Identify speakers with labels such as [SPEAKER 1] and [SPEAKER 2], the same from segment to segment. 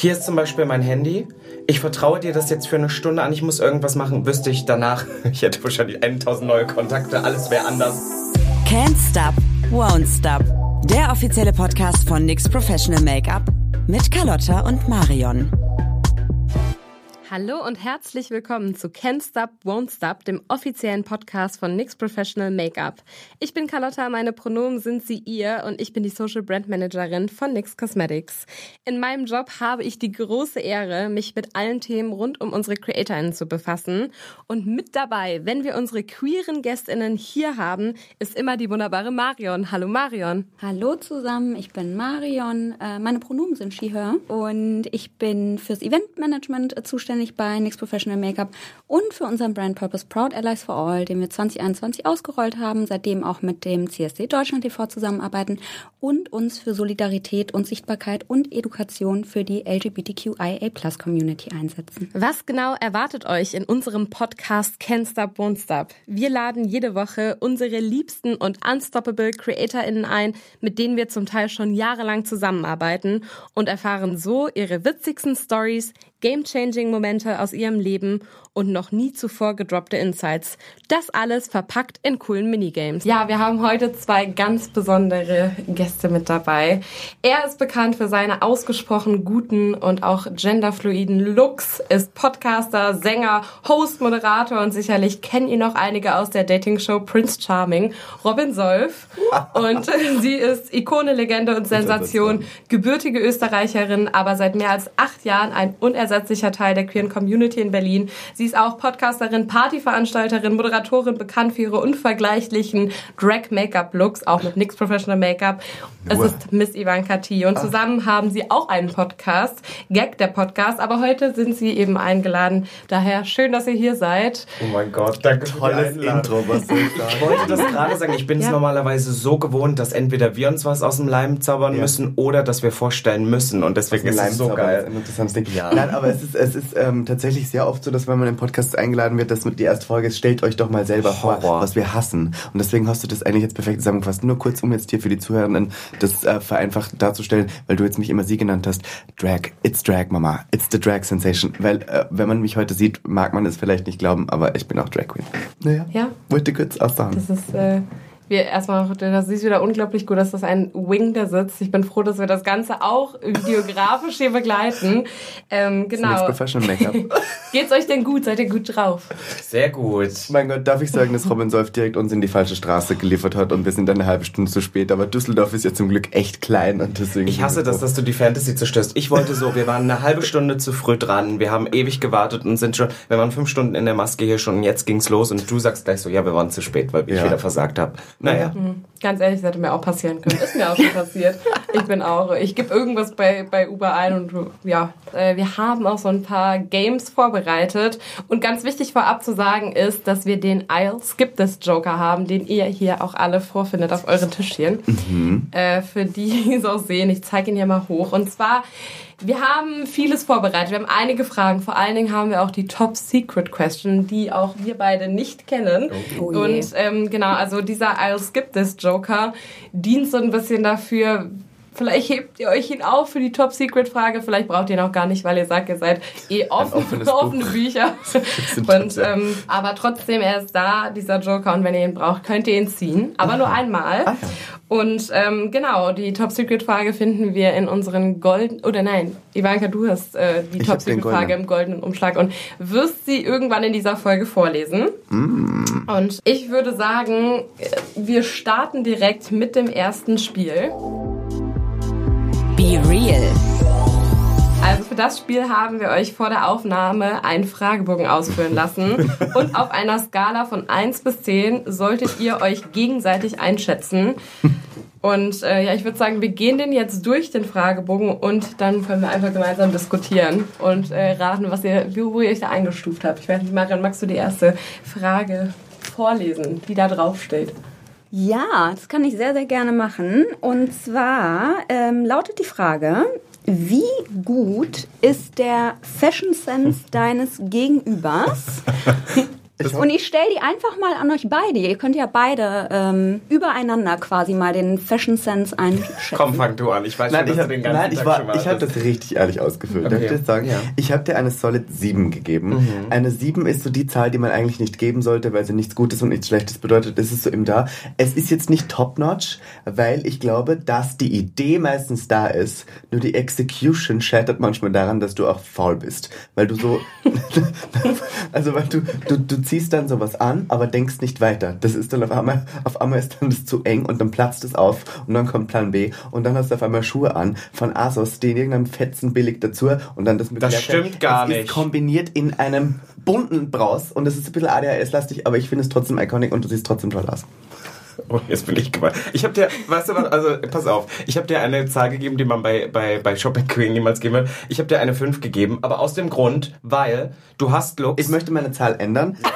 [SPEAKER 1] hier ist zum Beispiel mein Handy. Ich vertraue dir das jetzt für eine Stunde an. Ich muss irgendwas machen. Wüsste ich danach, ich hätte wahrscheinlich 1000 neue Kontakte. Alles wäre anders.
[SPEAKER 2] Can't Stop, Won't Stop. Der offizielle Podcast von NYX Professional Make-up mit Carlotta und Marion.
[SPEAKER 3] Hallo und herzlich willkommen zu Can't Stop, Won't Stop, dem offiziellen Podcast von NYX Professional Makeup. Ich bin Carlotta, meine Pronomen sind sie ihr und ich bin die Social Brand Managerin von NYX Cosmetics. In meinem Job habe ich die große Ehre, mich mit allen Themen rund um unsere CreatorInnen zu befassen. Und mit dabei, wenn wir unsere queeren GästInnen hier haben, ist immer die wunderbare Marion. Hallo Marion.
[SPEAKER 4] Hallo zusammen, ich bin Marion. Äh, meine Pronomen sind she, her und ich bin fürs Eventmanagement zuständig zuständig bei NYX Professional Makeup und für unseren Brand Purpose Proud Allies for All, den wir 2021 ausgerollt haben, seitdem auch mit dem CSD Deutschland TV zusammenarbeiten und uns für Solidarität und Sichtbarkeit und Education für die LGBTQIA Plus Community einsetzen.
[SPEAKER 3] Was genau erwartet euch in unserem Podcast Can't Stop, Won't Stop? Wir laden jede Woche unsere liebsten und unstoppable CreatorInnen ein, mit denen wir zum Teil schon jahrelang zusammenarbeiten und erfahren so ihre witzigsten Stories, game-changing Momente aus ihrem Leben und noch nie zuvor gedroppte Insights. Das alles verpackt in coolen Minigames. Ja, wir haben heute zwei ganz besondere Gäste mit dabei. Er ist bekannt für seine ausgesprochen guten und auch genderfluiden Looks, ist Podcaster, Sänger, Host, Moderator und sicherlich kennen ihn noch einige aus der Dating-Show Prince Charming, Robin Solf. Und sie ist Ikone, Legende und Sensation, gebürtige Österreicherin, aber seit mehr als acht Jahren ein unersetzlicher Teil der queeren Community in Berlin. Sie ist auch Podcasterin, Partyveranstalterin, Moderatorin, bekannt für ihre unvergleichlichen Drag-Make-up-Looks, auch mit NYX Professional Make-up. Es ist Miss Ivanka T. Und ah. zusammen haben sie auch einen Podcast, Gag der Podcast. Aber heute sind sie eben eingeladen. Daher schön, dass ihr hier seid.
[SPEAKER 1] Oh mein Gott, danke Tolles Intro, was soll ich sagen? Ich wollte das gerade sagen. Ich bin es ja. normalerweise so gewohnt, dass entweder wir uns was aus dem Leim zaubern ja. müssen oder dass wir vorstellen müssen. Und deswegen ist es so geil.
[SPEAKER 5] Ja. Nein, aber es ist, es ist ähm, tatsächlich sehr oft so, dass wenn man im Podcast eingeladen wird, dass die erste Folge ist, stellt euch doch mal selber Horror. vor, was wir hassen. Und deswegen hast du das eigentlich jetzt perfekt zusammengefasst. Nur kurz, um jetzt hier für die Zuhörenden das äh, vereinfacht darzustellen, weil du jetzt mich immer sie genannt hast. Drag, it's Drag, Mama. It's the Drag Sensation. Weil, äh, wenn man mich heute sieht, mag man es vielleicht nicht glauben, aber ich bin auch Drag Queen.
[SPEAKER 3] Naja, ja.
[SPEAKER 5] wollte kurz aussagen.
[SPEAKER 3] Das ist... Äh wir erstmal, das ist wieder unglaublich gut, dass das ein Wing da sitzt. Ich bin froh, dass wir das Ganze auch videografisch hier begleiten. Ähm, genau.
[SPEAKER 5] Professional Make-up.
[SPEAKER 3] Geht's euch denn gut? Seid ihr gut drauf?
[SPEAKER 1] Sehr gut.
[SPEAKER 5] Mein Gott, darf ich sagen, dass Robin Solf direkt uns in die falsche Straße geliefert hat und wir sind eine halbe Stunde zu spät. Aber Düsseldorf ist ja zum Glück echt klein und deswegen.
[SPEAKER 1] Ich hasse das, dass du die Fantasy zerstörst. Ich wollte so, wir waren eine halbe Stunde zu früh dran. Wir haben ewig gewartet und sind schon, wir waren fünf Stunden in der Maske hier schon und jetzt ging's los und du sagst gleich so, ja, wir waren zu spät, weil ich ja. wieder versagt habe. Naja. Mhm.
[SPEAKER 3] Ganz ehrlich, das hätte mir auch passieren können. Ist mir auch schon passiert. Ich bin auch, ich gebe irgendwas bei, bei Uber ein und ja, äh, wir haben auch so ein paar Games vorbereitet. Und ganz wichtig vorab zu sagen ist, dass wir den I'll Skip This Joker haben, den ihr hier auch alle vorfindet auf euren Tischchen. Mhm. Äh, für die, die es auch sehen, ich zeige ihn hier mal hoch. Und zwar wir haben vieles vorbereitet. Wir haben einige Fragen. Vor allen Dingen haben wir auch die Top Secret Question, die auch wir beide nicht kennen. Oh, oh Und ähm, genau, also dieser I'll skip this Joker dient so ein bisschen dafür, Vielleicht hebt ihr euch ihn auf für die Top Secret Frage. Vielleicht braucht ihr ihn auch gar nicht, weil ihr sagt, ihr seid eh offen, offene Bücher. und, ähm, aber trotzdem, er ist da, dieser Joker. Und wenn ihr ihn braucht, könnt ihr ihn ziehen. Aber nur einmal. Ah, ja. Und ähm, genau, die Top Secret Frage finden wir in unseren golden oder nein, Ivanka, du hast äh, die ich Top Secret Frage im goldenen Umschlag und wirst sie irgendwann in dieser Folge vorlesen. Mm. Und ich würde sagen, wir starten direkt mit dem ersten Spiel.
[SPEAKER 2] Be Real.
[SPEAKER 3] Also für das Spiel haben wir euch vor der Aufnahme einen Fragebogen ausfüllen lassen. Und auf einer Skala von 1 bis 10 solltet ihr euch gegenseitig einschätzen. Und äh, ja, ich würde sagen, wir gehen den jetzt durch den Fragebogen und dann können wir einfach gemeinsam diskutieren und äh, raten, was ihr, wo ihr euch da eingestuft habt. Ich weiß nicht, Marian, magst du die erste Frage vorlesen, die da drauf steht?
[SPEAKER 4] Ja, das kann ich sehr, sehr gerne machen. Und zwar ähm, lautet die Frage, wie gut ist der Fashion Sense deines Gegenübers? Und ich stelle die einfach mal an euch beide. Ihr könnt ja beide ähm, übereinander quasi mal den Fashion Sense einschätzen.
[SPEAKER 1] Komm, fang du an. Ich weiß
[SPEAKER 5] Nein,
[SPEAKER 1] schon,
[SPEAKER 5] ich
[SPEAKER 1] dass
[SPEAKER 5] hab,
[SPEAKER 1] du den ganzen
[SPEAKER 5] nein, ich,
[SPEAKER 1] Tag
[SPEAKER 5] war,
[SPEAKER 1] schon
[SPEAKER 5] ich habe das richtig ehrlich ausgefüllt. Darf ich
[SPEAKER 1] Okay.
[SPEAKER 5] das sagen?
[SPEAKER 1] Ja.
[SPEAKER 5] Ich habe dir eine solid 7 gegeben.
[SPEAKER 1] Mhm.
[SPEAKER 5] Eine 7 ist so die Zahl, die man eigentlich nicht geben sollte, weil sie nichts Gutes und nichts Schlechtes bedeutet. Es ist so eben da. Es ist jetzt nicht top-notch, weil ich glaube, dass die Idee meistens da ist. Nur die Execution scheitert manchmal daran, dass du auch faul bist. Weil du so... also weil du, du, du ziehst dann sowas an, aber denkst nicht weiter. Das ist dann auf einmal, auf einmal ist dann das zu eng und dann platzt es auf und dann kommt Plan B und dann hast du auf einmal Schuhe an von Asos, die in irgendeinem Fetzen billig dazu und dann das mit
[SPEAKER 1] Das
[SPEAKER 5] Leerkeit.
[SPEAKER 1] stimmt gar
[SPEAKER 5] es
[SPEAKER 1] nicht.
[SPEAKER 5] Ist kombiniert in einem bunten Braus und es ist ein bisschen ADHS-lastig, aber ich finde es trotzdem iconic und du siehst trotzdem toll aus.
[SPEAKER 1] Oh, jetzt bin ich gemeint. Ich habe dir, weißt du was, also pass auf, ich habe dir eine Zahl gegeben, die man bei, bei, bei Shopping Queen niemals geben wird. Ich habe dir eine 5 gegeben, aber aus dem Grund, weil du hast Looks.
[SPEAKER 5] Ich möchte meine Zahl ändern.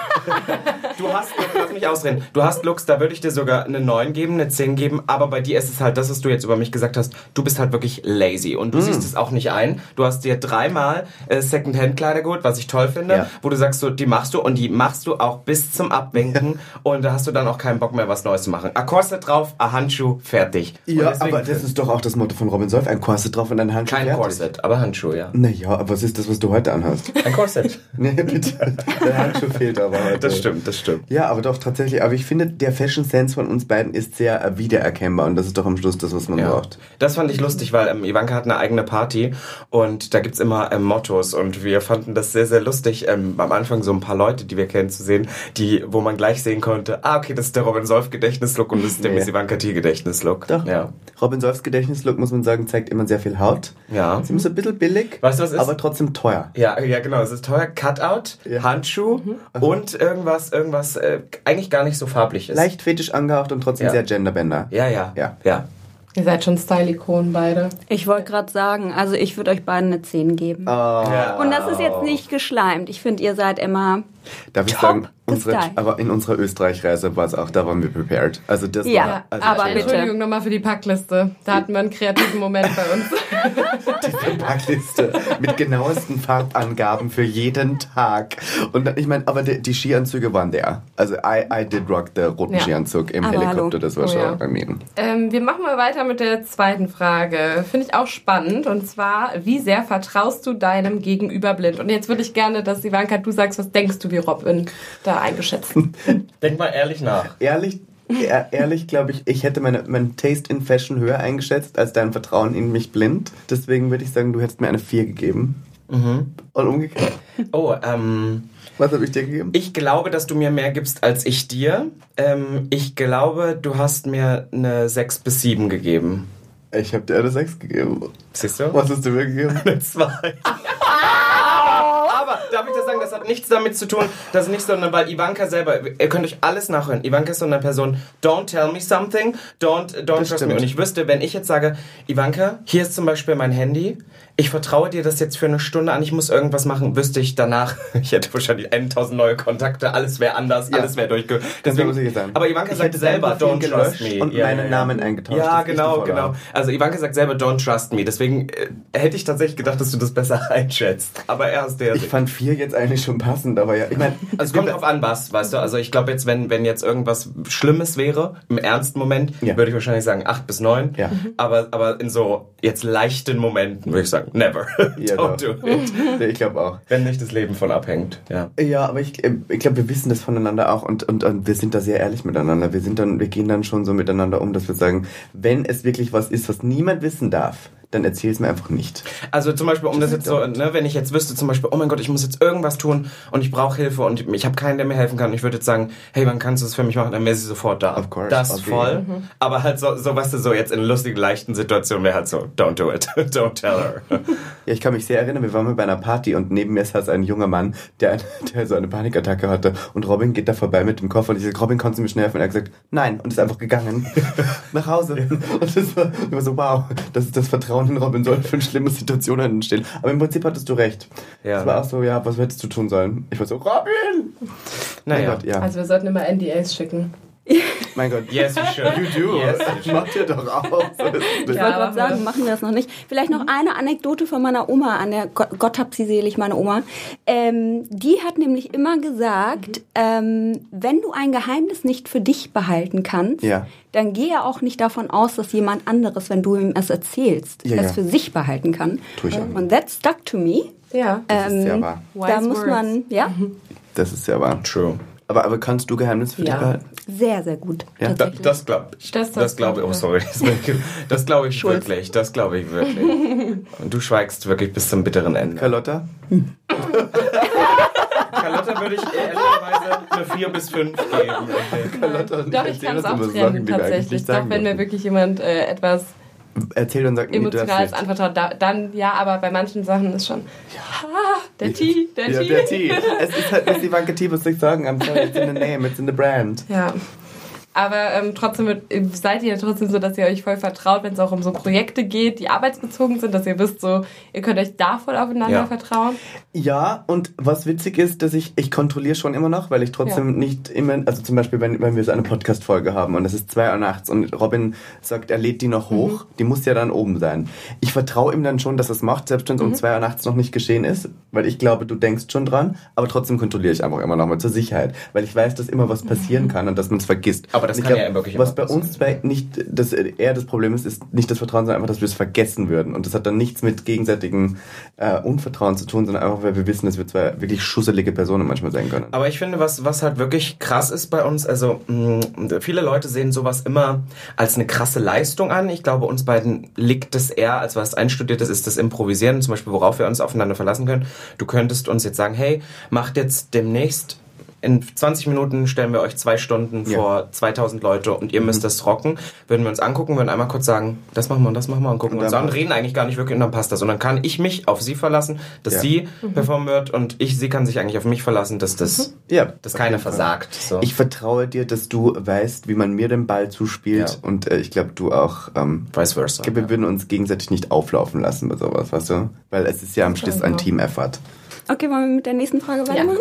[SPEAKER 1] Du hast, lass mich ausreden. Du hast Looks, da würde ich dir sogar eine 9 geben, eine 10 geben, aber bei dir ist es halt das, was du jetzt über mich gesagt hast. Du bist halt wirklich lazy und du
[SPEAKER 5] Mm.
[SPEAKER 1] siehst es auch nicht ein. Du hast dir dreimal äh, Secondhand-Kleider geholt, was ich toll finde,
[SPEAKER 5] Ja.
[SPEAKER 1] wo du sagst, so, die machst du und die machst du auch bis zum Abwinken und da hast du dann auch keinen Bock mehr, was Neues zu machen. A Corset drauf, a Handschuh, fertig.
[SPEAKER 5] Ja, aber das ist doch auch das Motto von Robin Solf. Ein Corset drauf und ein Handschuh
[SPEAKER 1] kein
[SPEAKER 5] fertig.
[SPEAKER 1] Corset, aber Handschuh, ja.
[SPEAKER 5] Naja, aber was ist das, was du heute anhast?
[SPEAKER 1] Ein Corset.
[SPEAKER 5] nee, bitte. Der Handschuh fehlt aber heute.
[SPEAKER 1] Das stimmt, das stimmt.
[SPEAKER 5] Ja, aber doch tatsächlich. Aber ich finde, der Fashion Sense von uns beiden ist sehr äh, wiedererkennbar und das ist doch am Schluss das, was man
[SPEAKER 1] Ja.
[SPEAKER 5] braucht.
[SPEAKER 1] Das fand ich lustig, weil ähm, Ivanka hat eine eigene Party und da gibt's immer ähm, Mottos und wir fanden das sehr, sehr lustig, ähm, am Anfang so ein paar Leute, die wir kennen, zu sehen, die, wo man gleich sehen konnte, ah, okay, das ist der Robin Solf Gedächtnislook und das ist der
[SPEAKER 5] Nee.
[SPEAKER 1] Miss Ivanka T Gedächtnislook.
[SPEAKER 5] Doch.
[SPEAKER 1] Ja.
[SPEAKER 5] Robin Solfs Gedächtnislook, muss man sagen, zeigt immer sehr viel Haut.
[SPEAKER 1] Ja.
[SPEAKER 5] Sie ist ein bisschen billig,
[SPEAKER 1] Weißt du, was ist?
[SPEAKER 5] aber trotzdem teuer.
[SPEAKER 1] Ja, ja, genau. Es ist teuer. Cutout,
[SPEAKER 5] Ja.
[SPEAKER 1] Handschuh und irgendwas, irgendwas, äh, eigentlich gar nicht so farbliches.
[SPEAKER 5] Leicht fetisch angehaucht und trotzdem
[SPEAKER 1] Ja.
[SPEAKER 5] sehr genderbender.
[SPEAKER 1] Ja, ja.
[SPEAKER 5] Ja.
[SPEAKER 1] ja.
[SPEAKER 3] Ihr seid schon Style-Ikonen beide.
[SPEAKER 4] Ich wollte gerade sagen, also ich würde euch beiden eine 10 geben.
[SPEAKER 1] ja.
[SPEAKER 4] Und das ist jetzt nicht geschleimt. Ich finde, ihr seid immer.
[SPEAKER 5] Darf ich
[SPEAKER 4] Top
[SPEAKER 5] sagen, unsere, aber in unserer Österreich-Reise war es auch, da waren wir prepared. Also das
[SPEAKER 4] Ja,
[SPEAKER 5] war, also
[SPEAKER 4] aber bitte.
[SPEAKER 3] Entschuldigung nochmal für die Packliste. Da hatten wir einen kreativen Moment bei uns.
[SPEAKER 5] Packliste mit genauesten Farbangaben für jeden Tag. Und ich meine, aber die, die Skianzüge waren der. Also I, I did rock der roten
[SPEAKER 3] Ja.
[SPEAKER 5] Skianzug im
[SPEAKER 4] Aber
[SPEAKER 5] Helikopter,
[SPEAKER 4] hallo.
[SPEAKER 5] das war
[SPEAKER 3] Oh
[SPEAKER 5] schon
[SPEAKER 3] ja.
[SPEAKER 5] bei mir.
[SPEAKER 3] Ähm, wir machen mal weiter mit der zweiten Frage. Finde ich auch spannend. Und zwar, wie sehr vertraust du deinem Gegenüber blind? Und jetzt würde ich gerne, dass Ivanka, du sagst, was denkst du, wie Robin da eingeschätzt?
[SPEAKER 1] Denk mal ehrlich nach.
[SPEAKER 5] Ehrlich, ehr- ehrlich glaube ich, ich hätte meine, mein Taste in Fashion höher eingeschätzt als dein Vertrauen in mich blind. Deswegen würde ich sagen, du hättest mir eine 4 gegeben. Und umgekehrt.
[SPEAKER 1] Oh, ähm.
[SPEAKER 5] Was habe ich dir gegeben?
[SPEAKER 1] Ich glaube, dass du mir mehr gibst als ich dir. Ähm, ich glaube, du hast mir eine 6 bis 7 gegeben.
[SPEAKER 5] Ich habe dir eine 6 gegeben.
[SPEAKER 1] Siehst du?
[SPEAKER 5] Was hast du mir gegeben?
[SPEAKER 1] Eine 2. Darf ich das sagen, das hat nichts damit zu tun, das ist nicht so, weil Ivanka selber, ihr könnt euch alles nachhören. Ivanka ist so eine Person, don't tell me something, don't, don't trust me. Und ich wüsste, wenn ich jetzt sage, Ivanka, hier ist zum Beispiel mein Handy, ich vertraue dir das jetzt für eine Stunde an, ich muss irgendwas machen, wüsste ich danach, ich hätte wahrscheinlich 1000 neue Kontakte, alles wäre anders,
[SPEAKER 5] Ja.
[SPEAKER 1] alles wäre durchge...
[SPEAKER 5] Du mir sicher sein.
[SPEAKER 1] aber Ivanka
[SPEAKER 5] Ich
[SPEAKER 1] sagt selber, don't trust me.
[SPEAKER 5] und meinen Namen eingetauscht,
[SPEAKER 1] Ja,
[SPEAKER 5] dass ich
[SPEAKER 1] genau, genau. Also Ivanka sagt selber, don't trust me. Deswegen äh, hätte ich tatsächlich gedacht, dass du das besser einschätzt. Aber er ist der.
[SPEAKER 5] Ich fand 4 jetzt eigentlich schon passend, aber ja, ich meine,
[SPEAKER 1] also es kommt drauf an, was, weißt du. Also ich glaube jetzt, wenn, wenn jetzt irgendwas Schlimmes wäre, im ernsten Moment,
[SPEAKER 5] Ja.
[SPEAKER 1] würde ich wahrscheinlich sagen 8 bis 9.
[SPEAKER 5] Ja.
[SPEAKER 1] Aber, aber in so jetzt leichten Momenten würde ich sagen, never.
[SPEAKER 5] Ja,
[SPEAKER 1] don't
[SPEAKER 5] doch.
[SPEAKER 1] do it.
[SPEAKER 5] Nee, ich glaube auch.
[SPEAKER 1] Wenn nicht das Leben von abhängt. Ja.
[SPEAKER 5] Ja, aber ich, äh, ich glaube, wir wissen das voneinander auch und, und, und wir sind da sehr ehrlich miteinander. Wir sind dann, wir gehen dann schon so miteinander um, dass wir sagen, wenn es wirklich was ist, was niemand wissen darf, dann erzähl es mir einfach nicht.
[SPEAKER 1] Also zum Beispiel, um das jetzt so, ne, wenn ich jetzt wüsste, zum Beispiel, oh mein Gott, ich muss jetzt irgendwas tun und ich brauche Hilfe und ich habe keinen, der mir helfen kann. Und ich würde jetzt sagen, hey, wann kannst du das für mich machen? Dann wäre sie sofort da.
[SPEAKER 5] Of course,
[SPEAKER 1] Das ist
[SPEAKER 5] okay.
[SPEAKER 1] voll. Aber halt so, so, weißt du, so jetzt in lustigen, leichten Situationen wäre halt so, don't do it. don't tell her.
[SPEAKER 5] Ja, ich kann mich sehr erinnern, wir waren mal bei einer Party und neben mir saß ein junger Mann, der, der so eine Panikattacke hatte und Robin geht da vorbei mit dem Koffer und ich sag, Robin, kannst du mir schnell helfen? Und er hat gesagt, nein und ist einfach gegangen nach Hause. Und das war, ich war so, wow, das ist das Vertrauen in Robin soll für schlimme Situationen entstehen. Aber im Prinzip hattest du recht.
[SPEAKER 1] Ja.
[SPEAKER 5] Es war auch so, ja, was hättest du tun sollen? Ich war so, Robin! Mein
[SPEAKER 1] naja.
[SPEAKER 5] Gott, ja.
[SPEAKER 3] Also wir sollten immer NDAs schicken.
[SPEAKER 5] Mein Gott.
[SPEAKER 1] Yes, you should.
[SPEAKER 5] You do.
[SPEAKER 1] Yes,
[SPEAKER 5] Macht ihr doch es
[SPEAKER 4] Ich wollte gerade sagen, machen wir das noch nicht. Vielleicht noch eine Anekdote von meiner Oma, an der Gott, Gott hab sie selig, meine Oma. Ähm, die hat nämlich immer gesagt, ähm, wenn du ein Geheimnis nicht für dich behalten kannst,
[SPEAKER 5] Ja.
[SPEAKER 4] Dann gehe auch nicht davon aus, dass jemand anderes, wenn du ihm es erzählst,
[SPEAKER 5] Ja,
[SPEAKER 4] es
[SPEAKER 5] ja.
[SPEAKER 4] für sich behalten kann.
[SPEAKER 5] Tue ich auch.
[SPEAKER 4] Und that stuck to me.
[SPEAKER 3] Ja.
[SPEAKER 5] Das ist sehr
[SPEAKER 4] Ähm,
[SPEAKER 5] wahr.
[SPEAKER 4] Da
[SPEAKER 3] Wise
[SPEAKER 4] muss
[SPEAKER 3] words.
[SPEAKER 4] man, ja,
[SPEAKER 5] Das ist sehr wahr.
[SPEAKER 1] True.
[SPEAKER 5] Aber, aber kannst du Geheimnisse für
[SPEAKER 3] Ja.
[SPEAKER 5] dich behalten?
[SPEAKER 4] sehr, sehr gut.
[SPEAKER 5] Ja.
[SPEAKER 1] Da, das glaube ich.
[SPEAKER 3] Das-
[SPEAKER 1] Das,
[SPEAKER 3] das
[SPEAKER 1] glaube ich. Oh,
[SPEAKER 3] glaub
[SPEAKER 1] sorry. Das glaube ich wirklich. Das glaube ich wirklich. Und du schweigst wirklich bis zum bitteren Ende.
[SPEAKER 5] Carlotta?
[SPEAKER 1] Carlotta würde ich ehrlicherweise eine 4 bis 5 geben.
[SPEAKER 5] Carlotta
[SPEAKER 3] Doch, ich kann es auch trennen,
[SPEAKER 5] Sachen, die
[SPEAKER 3] tatsächlich. Doch, wenn mir wirklich jemand äh, etwas
[SPEAKER 5] Erzähl und sag nee, du hast
[SPEAKER 3] Emotionales
[SPEAKER 5] recht.
[SPEAKER 3] anvertraut, da, dann ja, aber bei manchen Sachen ist schon, ah, der Tee, der
[SPEAKER 5] Ja,
[SPEAKER 3] Tee.
[SPEAKER 5] der Tee. Es ist halt Miss Ivanka Tee, was soll ich sagen? I'm sorry, it's in the name, it's in the brand.
[SPEAKER 3] Ja. Aber ähm, trotzdem wird, seid ihr trotzdem so, dass ihr euch voll vertraut, wenn es auch um so Projekte geht, die arbeitsbezogen sind, dass ihr wisst, so, ihr könnt euch da voll aufeinander
[SPEAKER 1] Ja.
[SPEAKER 3] vertrauen.
[SPEAKER 5] Ja, und was witzig ist, dass ich, ich kontrolliere schon immer noch, weil ich trotzdem nicht immer, also zum Beispiel, wenn, wenn wir so eine Podcast-Folge haben und es ist zwei Uhr nachts und Robin sagt, er lädt die noch hoch, die muss ja dann oben sein. Ich vertraue ihm dann schon, dass er es macht, selbst wenn es um zwei Uhr nachts noch nicht geschehen ist, weil ich glaube, du denkst schon dran, aber trotzdem kontrolliere ich einfach immer noch mal zur Sicherheit, weil ich weiß, dass immer was passieren kann und dass man es vergisst.
[SPEAKER 1] Aber das
[SPEAKER 5] Und ich
[SPEAKER 1] kann ja wirklich
[SPEAKER 5] Was bei
[SPEAKER 1] passieren.
[SPEAKER 5] uns zwei nicht, das eher das Problem ist, ist nicht das Vertrauen, sondern einfach, dass wir es vergessen würden. Und das hat dann nichts mit gegenseitigem äh, Unvertrauen zu tun, sondern einfach, weil wir wissen, dass wir zwei wirklich schusselige Personen manchmal sein können.
[SPEAKER 1] Aber ich finde, was, was halt wirklich krass ist bei uns, also mh, viele Leute sehen sowas immer als eine krasse Leistung an. Ich glaube, uns beiden liegt es eher, als was einstudiertes ist, das Improvisieren, zum Beispiel, worauf wir uns aufeinander verlassen können. Du könntest uns jetzt sagen, hey, macht jetzt demnächst in 20 Minuten stellen wir euch zwei Stunden
[SPEAKER 5] Ja.
[SPEAKER 1] vor 2000 Leute und ihr müsst das rocken. Würden wir uns angucken, würden einmal kurz sagen, das machen wir und das machen wir und gucken
[SPEAKER 5] Und
[SPEAKER 1] uns
[SPEAKER 5] dann
[SPEAKER 1] an reden eigentlich gar nicht wirklich und dann passt das. Und dann kann ich mich auf sie verlassen, dass
[SPEAKER 5] Ja.
[SPEAKER 1] sie performen wird und ich, sie kann sich eigentlich auf mich verlassen, dass das
[SPEAKER 5] Ja,
[SPEAKER 1] dass keiner versagt. So.
[SPEAKER 5] Ich vertraue dir, dass du weißt, wie man mir den Ball zuspielt
[SPEAKER 1] Ja.
[SPEAKER 5] und äh, ich glaube, du auch. Ähm,
[SPEAKER 1] Vice versa.
[SPEAKER 5] ich glaube, wir würden uns gegenseitig nicht auflaufen lassen bei sowas, weißt du? Weil es ist ja am Schluss ein. Team-Effort.
[SPEAKER 4] Okay, wollen wir mit der nächsten Frage weitermachen?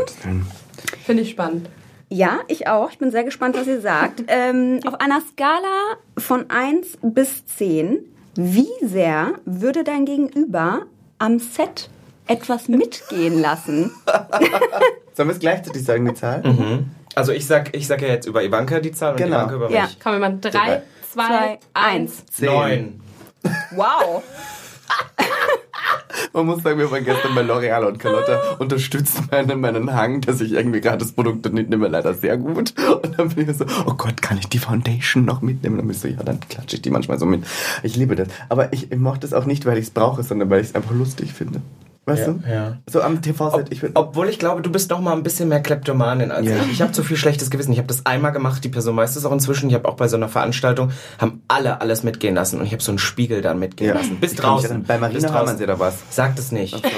[SPEAKER 3] Finde ich spannend.
[SPEAKER 4] Ja, ich auch. Ich bin sehr gespannt, was ihr sagt. ähm, auf einer Skala von 1 bis 10, wie sehr würde dein Gegenüber am Set etwas mitgehen lassen?
[SPEAKER 5] Sollen wir es gleichzeitig sagen, die Zahl?
[SPEAKER 1] Also ich sag, ich sag ja jetzt über Ivanka die Zahl und
[SPEAKER 5] Genau.
[SPEAKER 1] Ivanka über
[SPEAKER 4] Ja.
[SPEAKER 1] mich.
[SPEAKER 3] Kommen wir zwei,
[SPEAKER 4] zwei,
[SPEAKER 3] eins.
[SPEAKER 5] Zehn.
[SPEAKER 1] Neun.
[SPEAKER 4] Wow.
[SPEAKER 5] Man muss sagen, wir waren gestern bei L'Oreal und Carlotta unterstützt meinen, meinen Hang, dass ich irgendwie gerade das Produkt nicht nehme, leider sehr gut. Und dann bin ich so, oh Gott, kann ich die Foundation noch mitnehmen? Und dann bin ich so, ja, dann klatsche ich die manchmal so mit. Ich liebe das. Aber ich, ich mache das auch nicht, weil ich es brauche, sondern weil ich es einfach lustig finde. Weißt
[SPEAKER 1] Ja,
[SPEAKER 5] du?
[SPEAKER 1] ja.
[SPEAKER 5] So am TV-Set, ich bin...
[SPEAKER 1] Obwohl ich glaube, du bist noch mal ein bisschen mehr Kleptomanin als
[SPEAKER 5] Ja.
[SPEAKER 1] ich. Ich habe zu viel schlechtes Gewissen. Ich habe das einmal gemacht, die Person weiß es auch inzwischen. Ich habe auch bei so einer Veranstaltung, haben alle alles mitgehen lassen und ich habe so einen Spiegel dann mitgehen
[SPEAKER 5] Ja.
[SPEAKER 1] lassen. Bis
[SPEAKER 5] Ich
[SPEAKER 1] draußen.
[SPEAKER 5] Bei
[SPEAKER 1] Bis
[SPEAKER 5] Marina
[SPEAKER 1] draußen.
[SPEAKER 5] Hamann da was.
[SPEAKER 1] Sagt es nicht.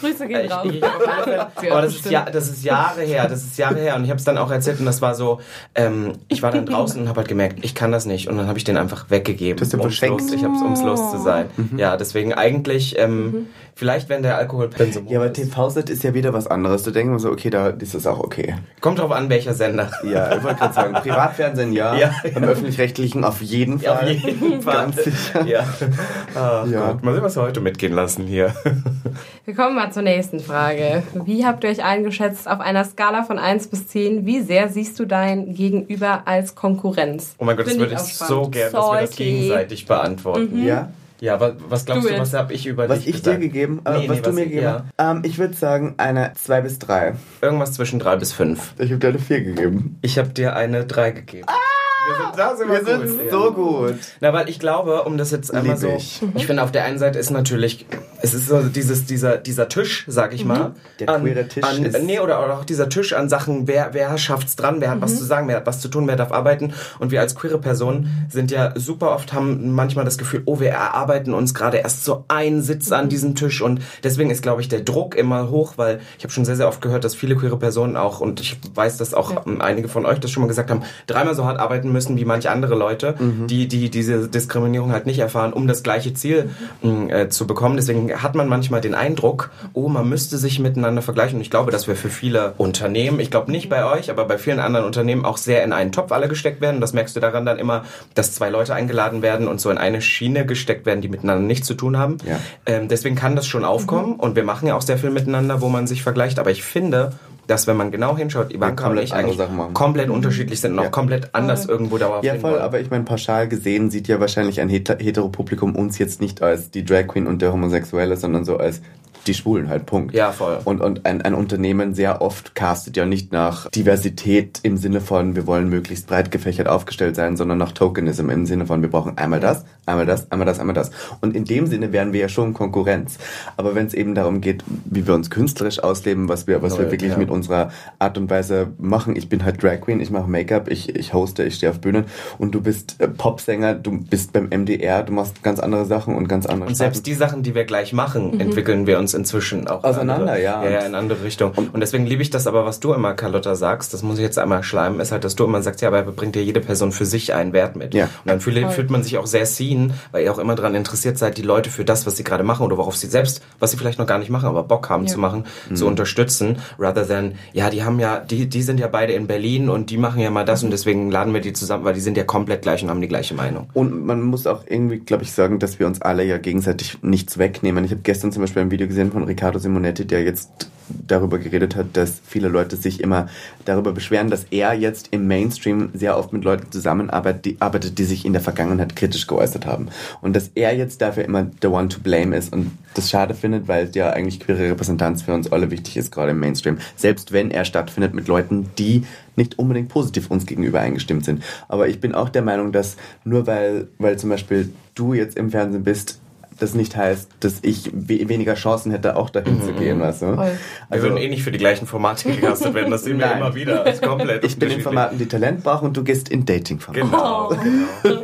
[SPEAKER 3] Grüße gehen
[SPEAKER 1] Ich,
[SPEAKER 3] raus.
[SPEAKER 1] ich, Fälle- aber das ist, ja, das ist Jahre her, das ist Jahre her und ich habe es dann auch erzählt und das war so, ähm, ich war dann draußen und habe halt gemerkt, ich kann das nicht und dann habe ich den einfach weggegeben.
[SPEAKER 5] Du
[SPEAKER 1] ums
[SPEAKER 5] verschenkt?
[SPEAKER 1] los, ich habe es ums los zu sein. Ja, deswegen eigentlich, ähm, vielleicht wenn der Alkoholpensum
[SPEAKER 5] Ja, aber. TV-Set ist ja wieder was anderes. Da denken wir so, okay, da ist das auch okay.
[SPEAKER 1] Kommt drauf an, welcher Sender.
[SPEAKER 5] Ja, ich wollte gerade sagen, Privatfernsehen ja,
[SPEAKER 1] Ja.
[SPEAKER 5] beim Öffentlich-Rechtlichen auf jeden Fall.
[SPEAKER 1] Auf jeden Fall.
[SPEAKER 5] Ganz sicher.
[SPEAKER 1] Ja. Ah,
[SPEAKER 5] Ja.
[SPEAKER 1] Gott. Mal sehen, was wir heute mitgehen lassen hier.
[SPEAKER 3] Wir kommen mal zur nächsten Frage. Wie habt ihr euch eingeschätzt auf einer Skala von 1 bis 10? Wie sehr siehst du dein Gegenüber als Konkurrenz?
[SPEAKER 1] Oh mein Gott, das
[SPEAKER 3] Finde
[SPEAKER 1] würde ich
[SPEAKER 3] auch
[SPEAKER 1] so
[SPEAKER 3] spannend.
[SPEAKER 1] gern, dass wir das gegenseitig beantworten.
[SPEAKER 5] Ja.
[SPEAKER 1] Ja, was, was glaubst du,
[SPEAKER 3] it.
[SPEAKER 1] was habe ich über
[SPEAKER 5] Was
[SPEAKER 1] dich
[SPEAKER 5] ich dir
[SPEAKER 1] gesagt?
[SPEAKER 5] gegeben, äh,
[SPEAKER 1] Nee,
[SPEAKER 5] was
[SPEAKER 1] nee,
[SPEAKER 5] du
[SPEAKER 1] was
[SPEAKER 5] mir
[SPEAKER 1] ich-
[SPEAKER 5] gegeben
[SPEAKER 1] ja.
[SPEAKER 5] hast? Ähm, ich würde sagen eine 2 bis 3.
[SPEAKER 1] Irgendwas zwischen drei bis fünf.
[SPEAKER 5] Ich habe dir eine 4 gegeben.
[SPEAKER 1] Ich habe dir eine drei gegeben. Wir sind, da sind
[SPEAKER 5] Wir sind so gut.
[SPEAKER 1] Na, weil ich glaube, um das jetzt einmal
[SPEAKER 5] Lieb
[SPEAKER 1] so.
[SPEAKER 5] ich.
[SPEAKER 1] Ich. finde, auf der einen Seite ist natürlich, es ist so dieses, dieser, dieser Tisch, sag ich mal.
[SPEAKER 5] Der queere Tisch
[SPEAKER 1] An,
[SPEAKER 5] ist-
[SPEAKER 1] nee, oder auch dieser Tisch an Sachen, wer, wer schafft's dran, wer hat was zu sagen, wer hat was zu tun, wer darf arbeiten. Und wir als queere Personen sind ja super oft, haben manchmal das Gefühl, oh, wir erarbeiten uns gerade erst so einen Sitz an diesem Tisch. Und deswegen ist, glaube ich, der Druck immer hoch, weil ich habe schon sehr, sehr oft gehört, dass viele queere Personen auch, und ich weiß, dass auch ähm, einige von euch das schon mal gesagt haben, dreimal so hart arbeiten arbeiten müssen wie manche andere Leute, mhm. die, die diese Diskriminierung halt nicht erfahren, um das gleiche Ziel äh, zu bekommen. Deswegen hat man manchmal den Eindruck, oh, man müsste sich miteinander vergleichen. Und ich glaube, dass wir für viele Unternehmen, ich glaube nicht bei euch, aber bei vielen anderen Unternehmen auch sehr in einen Topf alle gesteckt werden. Das merkst du daran dann immer, dass zwei Leute eingeladen werden und so in eine Schiene gesteckt werden, die miteinander nichts zu tun haben. Ja. Ähm, deswegen kann das schon aufkommen mhm. und wir machen ja auch sehr viel miteinander, wo man sich vergleicht. Aber ich finde, dass wenn man genau hinschaut, Ivanka ja, und ich eigentlich komplett mhm. unterschiedlich sind und ja. auch komplett anders voll. irgendwo dauerhaft
[SPEAKER 5] Ja, voll, wollen. aber ich meine, pauschal gesehen sieht ja wahrscheinlich ein Heteropublikum uns jetzt nicht als die Drag Queen und der Homosexuelle, sondern so als die Schwulen halt, Punkt.
[SPEAKER 1] Ja, voll.
[SPEAKER 5] Und, und ein, ein Unternehmen sehr oft castet ja nicht nach Diversität im Sinne von, wir wollen möglichst breit gefächert aufgestellt sein, sondern nach Tokenism im Sinne von, wir brauchen einmal das, einmal das, einmal das, einmal das. Und in dem Sinne wären wir ja schon Konkurrenz. Aber wenn es eben darum geht, wie wir uns künstlerisch ausleben, was wir, was Null, wir wirklich ja. mit unserer Art und Weise machen, ich bin halt Drag Queen, ich mache Make-up, ich, ich hoste, ich stehe auf Bühnen und du bist äh, Popsänger, du bist beim MDR, du machst ganz andere Sachen und ganz andere
[SPEAKER 1] Und selbst Sachen. die Sachen, die wir gleich machen, mhm. entwickeln wir uns uns inzwischen auch
[SPEAKER 5] auseinander,
[SPEAKER 1] andere,
[SPEAKER 5] ja.
[SPEAKER 1] Ja, in andere Richtungen. Und deswegen liebe ich das aber, was du immer, Carlotta, sagst, das muss ich jetzt einmal schleimen, ist halt, dass du immer sagst, ja, aber bringt dir jede Person für sich einen Wert mit. Ja. Und dann fühlt, fühlt man sich auch sehr seen, weil ihr auch immer daran interessiert seid, die Leute für das, was sie gerade machen oder worauf sie selbst, was sie vielleicht noch gar nicht machen, aber Bock haben ja. zu machen, mhm. zu unterstützen, rather than, ja, die haben ja, die, die sind ja beide in Berlin und die machen ja mal das und deswegen laden wir die zusammen, weil die sind ja komplett gleich und haben die gleiche Meinung.
[SPEAKER 5] Und man muss auch irgendwie, glaube ich, sagen, dass wir uns alle ja gegenseitig nichts wegnehmen. Ich habe gestern zum Beispiel ein Video gesehen von Riccardo Simonetti, der jetzt darüber geredet hat, dass viele Leute sich immer darüber beschweren, dass er jetzt im Mainstream sehr oft mit Leuten zusammenarbeitet, die, arbeitet, die sich in der Vergangenheit kritisch geäußert haben. Und dass er jetzt dafür immer the one to blame ist und das schade findet, weil ja eigentlich queere Repräsentanz für uns alle wichtig ist, gerade im Mainstream. Selbst wenn er stattfindet mit Leuten, die nicht unbedingt positiv uns gegenüber eingestimmt sind. Aber ich bin auch der Meinung, dass nur weil, weil zum Beispiel du jetzt im Fernsehen bist, das nicht heißt, dass ich we weniger Chancen hätte, auch dahin mhm. zu gehen, mhm. weißt du?
[SPEAKER 1] Voll. Also, wir würden eh nicht für die gleichen Formate gecastet werden, das sehen wir immer wieder. Das ist komplett
[SPEAKER 5] ich bin in Formaten, die Talent brauchen und du gehst in Dating-Formate.
[SPEAKER 3] Genau. Oh. genau.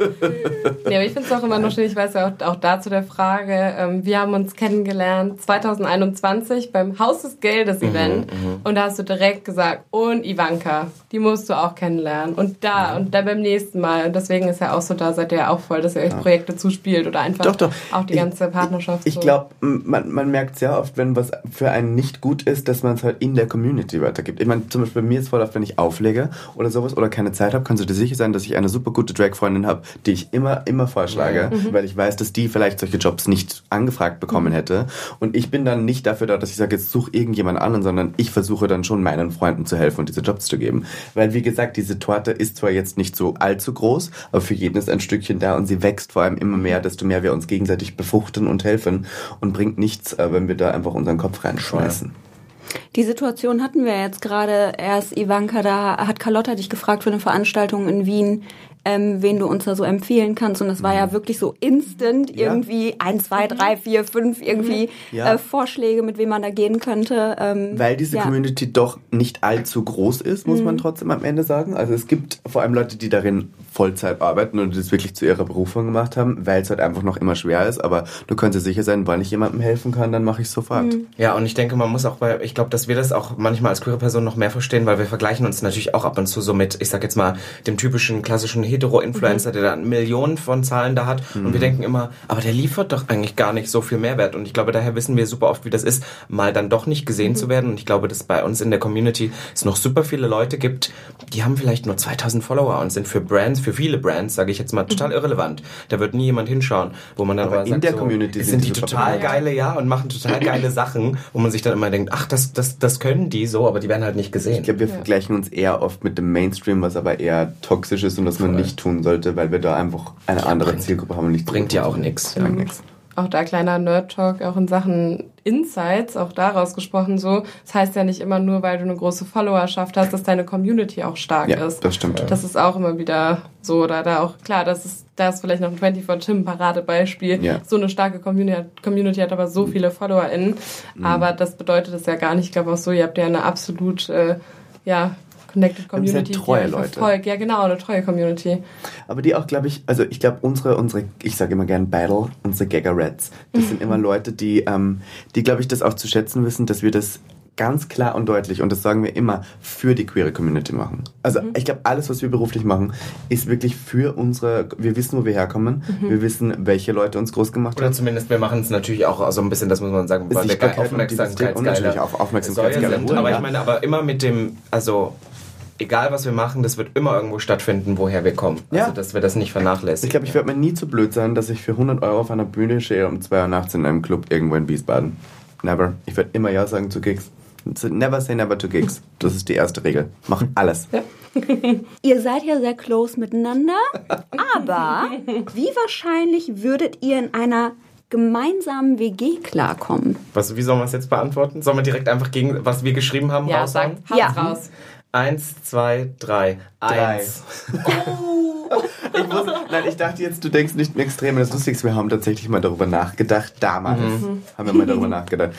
[SPEAKER 3] ja, aber ich finde es auch immer noch schön, ich weiß ja auch, auch dazu der Frage, ähm, wir haben uns kennengelernt 2021 beim Haus des Geldes mhm, Event mhm, und da hast du direkt gesagt, und Ivanka, die musst du auch kennenlernen und da ja. und dann beim nächsten Mal und deswegen ist ja auch so, da seid ihr ja auch voll, dass ihr euch ja. Projekte zuspielt oder einfach
[SPEAKER 5] doch, doch.
[SPEAKER 3] auch die ganze ganze Partnerschaft.
[SPEAKER 5] Ich, ich glaube, man, man merkt sehr oft, wenn was für einen nicht gut ist, dass man es halt in der Community weitergibt. Ich meine, zum Beispiel bei mir ist voll oft, wenn ich auflege oder sowas oder keine Zeit habe, kannst du dir sicher sein, dass ich eine super gute Drag-Freundin habe, die ich immer, immer vorschlage, mhm. weil ich weiß, dass die vielleicht solche Jobs nicht angefragt bekommen mhm. hätte. Und ich bin dann nicht dafür da, dass ich sage, jetzt such irgendjemand anderen, sondern ich versuche dann schon meinen Freunden zu helfen und diese Jobs zu geben. Weil, wie gesagt, diese Torte ist zwar jetzt nicht so allzu groß, aber für jeden ist ein Stückchen da und sie wächst vor allem immer mehr, desto mehr wir uns gegenseitig befruchten befruchten und helfen und bringt nichts, äh, wenn wir da einfach unseren Kopf reinschmeißen.
[SPEAKER 4] Die Situation hatten wir jetzt gerade erst, Ivanka, da hat Carlotta dich gefragt für eine Veranstaltung in Wien, ähm, wen du uns da so empfehlen kannst. Und das war ja mhm. wirklich so instant ja. irgendwie ein, zwei, mhm. drei, vier, fünf irgendwie ja. äh, Vorschläge, mit wem man da gehen könnte.
[SPEAKER 5] Ähm, Weil diese ja. Community doch nicht allzu groß ist, muss mhm. man trotzdem am Ende sagen. Also es gibt vor allem Leute, die darin Vollzeit arbeiten und das wirklich zu ihrer Berufung gemacht haben, weil es halt einfach noch immer schwer ist. Aber du kannst dir sicher sein, wann ich jemandem helfen kann, dann mache ich sofort. Mhm.
[SPEAKER 1] Ja, und ich denke, man muss auch bei, ich glaube, dass wir das auch manchmal als queere Person noch mehr verstehen, weil wir vergleichen uns natürlich auch ab und zu so mit, ich sag jetzt mal, dem typischen klassischen Hetero-Influencer, mhm. der dann Millionen von Zahlen da hat. Mhm. Und wir mhm. denken immer, aber der liefert doch eigentlich gar nicht so viel Mehrwert. Und ich glaube, daher wissen wir super oft, wie das ist, mal dann doch nicht gesehen mhm. zu werden. Und ich glaube, dass bei uns in der Community es noch super viele Leute gibt, die haben vielleicht nur 2000 Follower und sind für Brands, für viele Brands, sage ich jetzt mal, total mhm. irrelevant. Da wird nie jemand hinschauen, wo man dann
[SPEAKER 5] aber, aber in sagt, der so, Community
[SPEAKER 1] sind die, die total geile, ja, und machen total geile Sachen, wo man sich dann immer denkt, ach, das, das, das können die so, aber die werden halt nicht gesehen. Ich
[SPEAKER 5] glaube, wir ja. vergleichen uns eher oft mit dem Mainstream, was aber eher toxisch ist und was man nicht tun sollte, weil wir da einfach eine ja, andere bringt, Zielgruppe haben und
[SPEAKER 1] nicht bringt ja auch nichts. Ja.
[SPEAKER 3] Auch da kleiner Nerd Talk, auch in Sachen Insights, auch daraus gesprochen so. Das heißt ja nicht immer nur, weil du eine große Followerschaft hast, dass deine Community auch stark
[SPEAKER 5] ja,
[SPEAKER 3] ist.
[SPEAKER 5] Das stimmt.
[SPEAKER 3] Das ist auch immer wieder so, oder da auch klar, das ist, da ist vielleicht noch ein 24 Tim Paradebeispiel. Ja. So eine starke Community, Community hat aber so viele FollowerInnen. Mhm. Aber das bedeutet es ja gar nicht. Ich glaube auch so, ihr habt ja eine absolut, äh, ja, Connected Community.
[SPEAKER 5] Ja treue Leute.
[SPEAKER 3] Verfolgt. Ja, genau, eine treue Community.
[SPEAKER 5] Aber die auch, glaube ich, also ich glaube, unsere, unsere, ich sage immer gern Battle, unsere Gagger Rats, das sind immer Leute, die, ähm, die glaube ich, das auch zu schätzen wissen, dass wir das ganz klar und deutlich, und das sagen wir immer, für die queere Community machen. Also mhm. ich glaube, alles, was wir beruflich machen, ist wirklich für unsere, wir wissen, wo wir herkommen, mhm. wir wissen, welche Leute uns groß gemacht
[SPEAKER 1] Oder
[SPEAKER 5] haben.
[SPEAKER 1] Oder zumindest, wir machen es natürlich auch so ein bisschen, das muss man sagen, weil wir Aufmerksamkeitsgeile
[SPEAKER 5] auch Aufmerksamkeitsgeile
[SPEAKER 1] sind. Aber ich meine, aber immer mit dem, also egal was wir machen, das wird immer irgendwo stattfinden, woher wir kommen. Also, ja. dass wir das nicht vernachlässigen.
[SPEAKER 5] Ich glaube, ich werde mir nie zu blöd sein, dass ich für 100 Euro auf einer Bühne stehe um 2 Uhr nachts in einem Club irgendwo in Wiesbaden. Never. Ich werde immer Ja sagen zu Gigs. Never say never to Gigs. Das ist die erste Regel. Mach alles. Ja.
[SPEAKER 4] ihr seid ja sehr close miteinander, aber wie wahrscheinlich würdet ihr in einer gemeinsamen WG klarkommen?
[SPEAKER 1] Was, wie sollen wir es jetzt beantworten? Sollen wir direkt einfach gegen, was wir geschrieben haben,
[SPEAKER 3] ja, raussagen? Ja, raus.
[SPEAKER 1] Eins, zwei, drei. Eins.
[SPEAKER 5] Oh. ich muss, nein, ich dachte jetzt, du denkst nicht im Extrem. Das Lustigste, wir haben tatsächlich mal darüber nachgedacht. Damals mhm. haben wir mal darüber nachgedacht.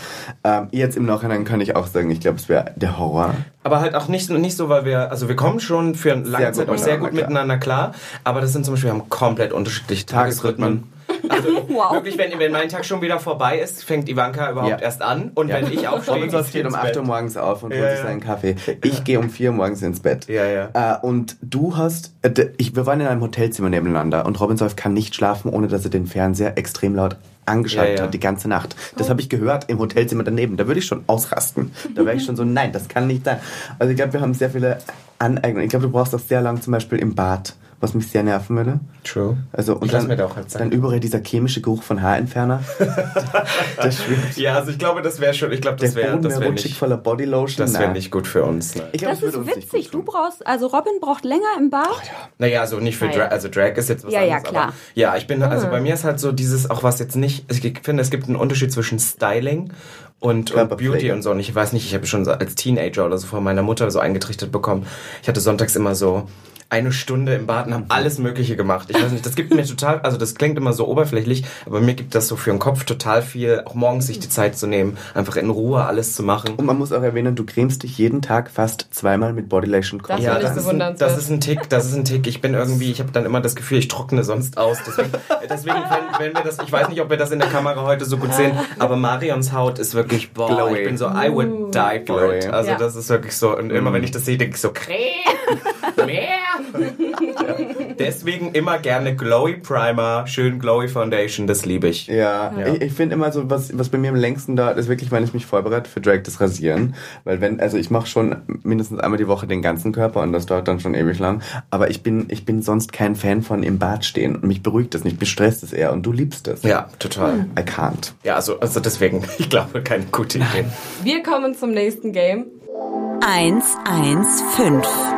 [SPEAKER 5] Ähm, jetzt im Nachhinein kann ich auch sagen, ich glaube, es wäre der Horror.
[SPEAKER 1] Aber halt auch nicht, nicht so, weil wir, also wir kommen schon für eine lange sehr Zeit auch sehr gut klar. miteinander klar. Aber das sind zum Beispiel, wir haben komplett unterschiedliche Tagesrhythmen. Also wow. wirklich, wenn, wenn mein Tag schon wieder vorbei ist, fängt Ivanka überhaupt ja. erst an. Und ja. wenn ich aufstehe,
[SPEAKER 5] Robinson steht um 8 Uhr morgens auf und holt ja, sich seinen Kaffee. Ich gehe um 4 Uhr morgens ins Bett.
[SPEAKER 1] Ja, ja.
[SPEAKER 5] Äh, und du hast, äh, ich, wir waren in einem Hotelzimmer nebeneinander und Robinson kann nicht schlafen, ohne dass er den Fernseher extrem laut angeschaltet ja, ja. hat die ganze Nacht. Das habe ich gehört im Hotelzimmer daneben. Da würde ich schon ausrasten. Da wäre ich schon so, nein, das kann nicht sein. Also ich glaube, wir haben sehr viele Aneignungen. Ich glaube, du brauchst auch sehr lang zum Beispiel im Bad was mich sehr nerven würde.
[SPEAKER 1] True.
[SPEAKER 5] Also, und
[SPEAKER 1] ich
[SPEAKER 5] dann,
[SPEAKER 1] mir da auch halt
[SPEAKER 5] Dann überall dieser chemische Geruch von Haarentferner.
[SPEAKER 1] das schwimmt. Ja, also ich glaube, das wäre schon, ich glaube, das wäre das
[SPEAKER 5] wär nicht, voller Bodylotion.
[SPEAKER 1] Das wäre nicht gut für uns.
[SPEAKER 4] Ich glaub, das, das ist witzig. Du brauchst, also Robin braucht länger im Bad. Oh,
[SPEAKER 1] ja. Naja, also nicht für Drag, also Drag ist jetzt was
[SPEAKER 4] ja,
[SPEAKER 1] anderes.
[SPEAKER 4] Ja, klar.
[SPEAKER 1] ja, ich bin, also ah. bei mir ist halt so dieses, auch was jetzt nicht, ich finde, es gibt einen Unterschied zwischen Styling und, und Beauty und so. Und ich weiß nicht, ich habe schon so als Teenager oder so von meiner Mutter so eingetrichtert bekommen. Ich hatte sonntags immer so eine Stunde im Bad und haben alles Mögliche gemacht. Ich weiß nicht, das gibt mir total, also das klingt immer so oberflächlich, aber mir gibt das so für den Kopf total viel, auch morgens sich die Zeit zu nehmen, einfach in Ruhe alles zu machen.
[SPEAKER 5] Und man muss auch erwähnen, du cremst dich jeden Tag fast zweimal mit Bodylation
[SPEAKER 3] Das ja,
[SPEAKER 1] das, ist ein, das ist ein Tick, das ist ein Tick. Ich bin irgendwie, ich habe dann immer das Gefühl, ich trockne sonst aus. Deswegen, deswegen wenn, wenn wir das, ich weiß nicht, ob wir das in der Kamera heute so gut sehen, aber Marions Haut ist wirklich, boah, Glowy. ich bin so, I would die for Glowy. it. Also ja. das ist wirklich so, und immer wenn ich das sehe, denke ich so, Creme. Deswegen immer gerne Glowy Primer, schön Glowy Foundation, das liebe ich.
[SPEAKER 5] Ja, ja. ich, ich finde immer so, was, was bei mir am längsten da ist wirklich, wenn ich mich vorbereite für Drag, das Rasieren. Weil wenn, also ich mache schon mindestens einmal die Woche den ganzen Körper und das dauert dann schon ewig lang. Aber ich bin, ich bin sonst kein Fan von im Bad stehen und mich beruhigt das nicht, mich stresst es eher und du liebst es.
[SPEAKER 1] Ja, total.
[SPEAKER 5] I can't.
[SPEAKER 1] Ja, also, also deswegen, ich glaube, keine gute Idee.
[SPEAKER 3] Wir kommen zum nächsten Game.
[SPEAKER 2] 115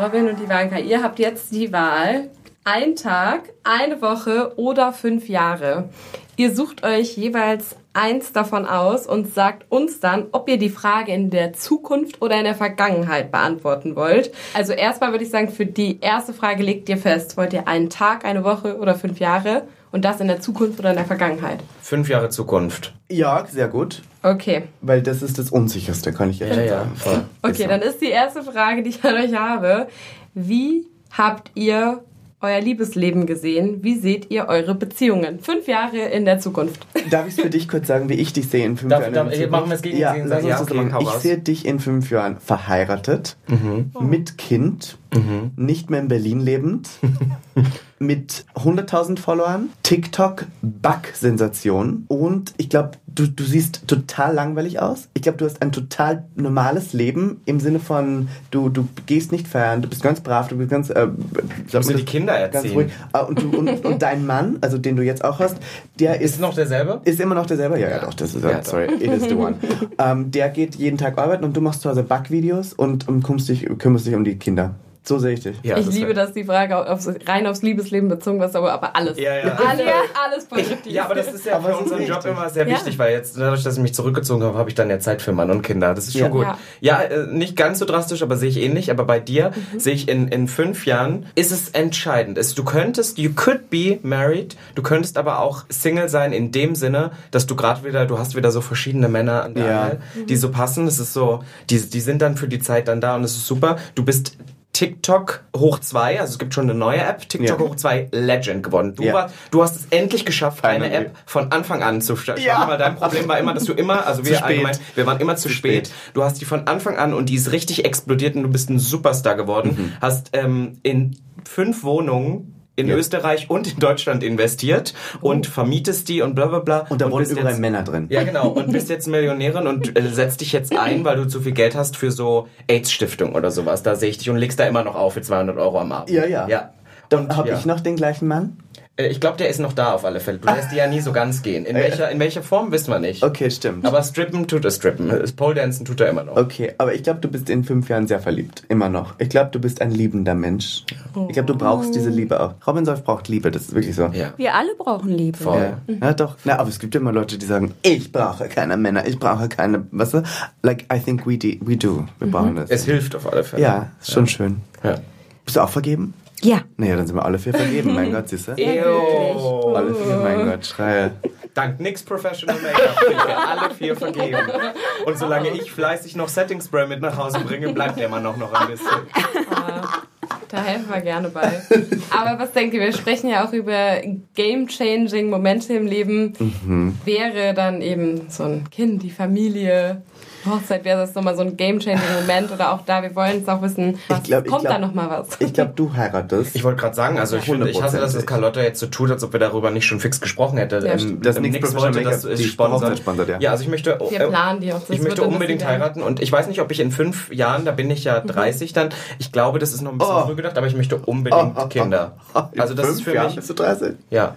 [SPEAKER 3] Robin und Ivanka, ihr habt jetzt die Wahl. Ein Tag, eine Woche oder fünf Jahre. Ihr sucht euch jeweils eins davon aus und sagt uns dann, ob ihr die Frage in der Zukunft oder in der Vergangenheit beantworten wollt. Also erstmal würde ich sagen, für die erste Frage legt ihr fest, wollt ihr einen Tag, eine Woche oder fünf Jahre? Und das in der Zukunft oder in der Vergangenheit?
[SPEAKER 1] Fünf Jahre Zukunft.
[SPEAKER 5] Ja, sehr gut.
[SPEAKER 3] Okay.
[SPEAKER 5] Weil das ist das Unsicherste, kann ich ehrlich ja, sagen. Ja, voll.
[SPEAKER 3] Okay, dann ist die erste Frage, die ich an euch habe. Wie habt ihr euer Liebesleben gesehen? Wie seht ihr eure Beziehungen? Fünf Jahre in der Zukunft.
[SPEAKER 5] Darf ich es für dich kurz sagen, wie ich dich sehe in fünf darf, Jahren?
[SPEAKER 1] Darf, in machen wir es gegen ja,
[SPEAKER 5] lass uns ja, okay. machen. Ich sehe dich in fünf Jahren verheiratet, mhm. mit Kind, mhm. nicht mehr in Berlin lebend, mit 100.000 Followern, TikTok, Back-Sensation und ich glaube, du, du siehst total langweilig aus. Ich glaube, du hast ein total normales Leben im Sinne von, du, du gehst nicht fern, du bist ganz brav, du bist ganz... Äh,
[SPEAKER 1] ich muss die Kinder erziehen.
[SPEAKER 5] Ah, und, du, und, und, dein Mann, also den du jetzt auch hast, der ist...
[SPEAKER 1] Ist noch derselbe?
[SPEAKER 5] Ist immer noch derselbe? Ja, ja, doch, das ist... Ja, sorry, it is the one. ähm, der geht jeden Tag arbeiten und du machst zu Hause Backvideos und, und kümmerst, dich, kümmerst dich um die Kinder. So sehe ich dich.
[SPEAKER 3] Ja, ich das liebe, dass die Frage aufs, rein aufs Liebesleben bezogen war, aber, aber alles.
[SPEAKER 1] Ja, ja.
[SPEAKER 3] Alles, alles positiv.
[SPEAKER 1] Ja, aber das ist ja aber für unseren Job immer sehr wichtig, ja. weil jetzt, dadurch, dass ich mich zurückgezogen habe, habe ich dann ja Zeit für Mann und Kinder. Das ist schon ja. gut. Ja, ja äh, nicht ganz so drastisch, aber sehe ich ähnlich. Aber bei dir mhm. sehe ich in, in fünf Jahren, ist es entscheidend. Es, du könntest, you could be married, du könntest aber auch Single sein in dem Sinne, dass du gerade wieder, du hast wieder so verschiedene Männer an der ja. Angel, die so passen. Es ist so, die, die sind dann für die Zeit dann da und es ist super. Du bist TikTok hoch 2, also es gibt schon eine neue App, TikTok
[SPEAKER 5] Ja.
[SPEAKER 1] hoch 2 Legend geworden. Du,
[SPEAKER 5] Ja.
[SPEAKER 1] war, du hast es endlich geschafft, eine
[SPEAKER 5] Finally.
[SPEAKER 1] App von Anfang an zu starten.
[SPEAKER 5] Ja.
[SPEAKER 1] Weil dein Problem war immer, dass du immer, also wir allgemein, wir waren immer zu, spät.
[SPEAKER 5] spät.
[SPEAKER 1] Du hast die von Anfang an und die ist richtig explodiert und du bist ein Superstar geworden.
[SPEAKER 5] Mhm.
[SPEAKER 1] Hast ähm, in fünf Wohnungen in
[SPEAKER 5] Ja.
[SPEAKER 1] Österreich und in Deutschland investiert und vermietest die und bla bla bla.
[SPEAKER 5] Und da wohnen überall
[SPEAKER 1] jetzt-
[SPEAKER 5] Männer drin.
[SPEAKER 1] Ja, genau. Und bist jetzt Millionärin und äh, setzt dich jetzt ein, weil du zu viel Geld hast für so AIDS-Stiftung oder sowas. Da sehe ich dich und legst da immer noch auf für 200 Euro am Abend.
[SPEAKER 5] Ja, ja.
[SPEAKER 1] Ja.
[SPEAKER 5] Dann habe
[SPEAKER 1] ja.
[SPEAKER 5] ich noch den gleichen Mann?
[SPEAKER 1] Äh, Ich glaube, der ist noch da auf alle Fälle. Du lässt die ja nie so ganz gehen. In welcher, in welcher Form wissen wir nicht.
[SPEAKER 5] Okay, stimmt.
[SPEAKER 1] Aber strippen tut er strippen. Äh, Pole dancen tut er immer noch.
[SPEAKER 5] Okay, aber ich glaube, du bist in fünf Jahren sehr verliebt. Immer noch. Ich glaube, du bist ein liebender Mensch. Ich glaube, du brauchst diese Liebe auch. Robin Solf braucht Liebe, das ist wirklich so.
[SPEAKER 1] Ja.
[SPEAKER 4] Wir alle brauchen Liebe.
[SPEAKER 1] Voll.
[SPEAKER 5] Ja. ja, doch. Na, aber es gibt immer Leute, die sagen, ich brauche keine Männer, ich brauche keine, weißt du? Like, I think we, de we do. Wir brauchen das.
[SPEAKER 1] Es hilft auf alle Fälle.
[SPEAKER 5] ja, ist schon schön.
[SPEAKER 1] Ja.
[SPEAKER 5] Bist du auch vergeben?
[SPEAKER 4] Ja.
[SPEAKER 5] Naja, dann sind wir alle vier vergeben, mein Gott, siehst du?
[SPEAKER 1] Ew.
[SPEAKER 5] Alle vier, mein Gott, schreie.
[SPEAKER 1] Dank nix Professional Make-up sind wir alle vier vergeben. Und solange ich fleißig noch Setting Spray mit nach Hause bringe, bleibt der Mann noch, noch ein bisschen.
[SPEAKER 3] Da helfen wir gerne bei. Aber was denkt ihr? Wir sprechen ja auch über game-changing Momente im Leben.
[SPEAKER 1] Mhm.
[SPEAKER 3] Wäre dann eben so ein Kind, die Familie, Hochzeit, wäre das nochmal so ein game-changing Moment? Oder auch da, wir wollen jetzt auch wissen, was,
[SPEAKER 5] glaub-
[SPEAKER 3] kommt
[SPEAKER 5] glaub-
[SPEAKER 3] da nochmal was?
[SPEAKER 5] Ich glaube, du heiratest.
[SPEAKER 1] Ich wollte gerade sagen, also ich, finde, ich hasse, dass das Carlotta jetzt so tut, als ob wir darüber nicht schon fix gesprochen hätten.
[SPEAKER 3] Ja,
[SPEAKER 1] Ähm.
[SPEAKER 5] Das Professional
[SPEAKER 1] wollte, dass
[SPEAKER 5] Make-up,
[SPEAKER 1] es sponsert.
[SPEAKER 5] Sponsert, ja.
[SPEAKER 1] Ja, also ich möchte...
[SPEAKER 3] Wir
[SPEAKER 1] äh,
[SPEAKER 3] planen die auch. Das
[SPEAKER 1] Ich möchte unbedingt heiraten und ich weiß nicht, ob ich in fünf Jahren, da bin ich ja 30 dann, ich glaube, das ist noch ein bisschen
[SPEAKER 5] Oh.
[SPEAKER 1] früh gedacht, aber ich möchte unbedingt Kinder.
[SPEAKER 5] In
[SPEAKER 1] Also das
[SPEAKER 5] fünf
[SPEAKER 1] ist für
[SPEAKER 5] Jahren
[SPEAKER 1] mich...
[SPEAKER 5] bist du 30?
[SPEAKER 1] Ja.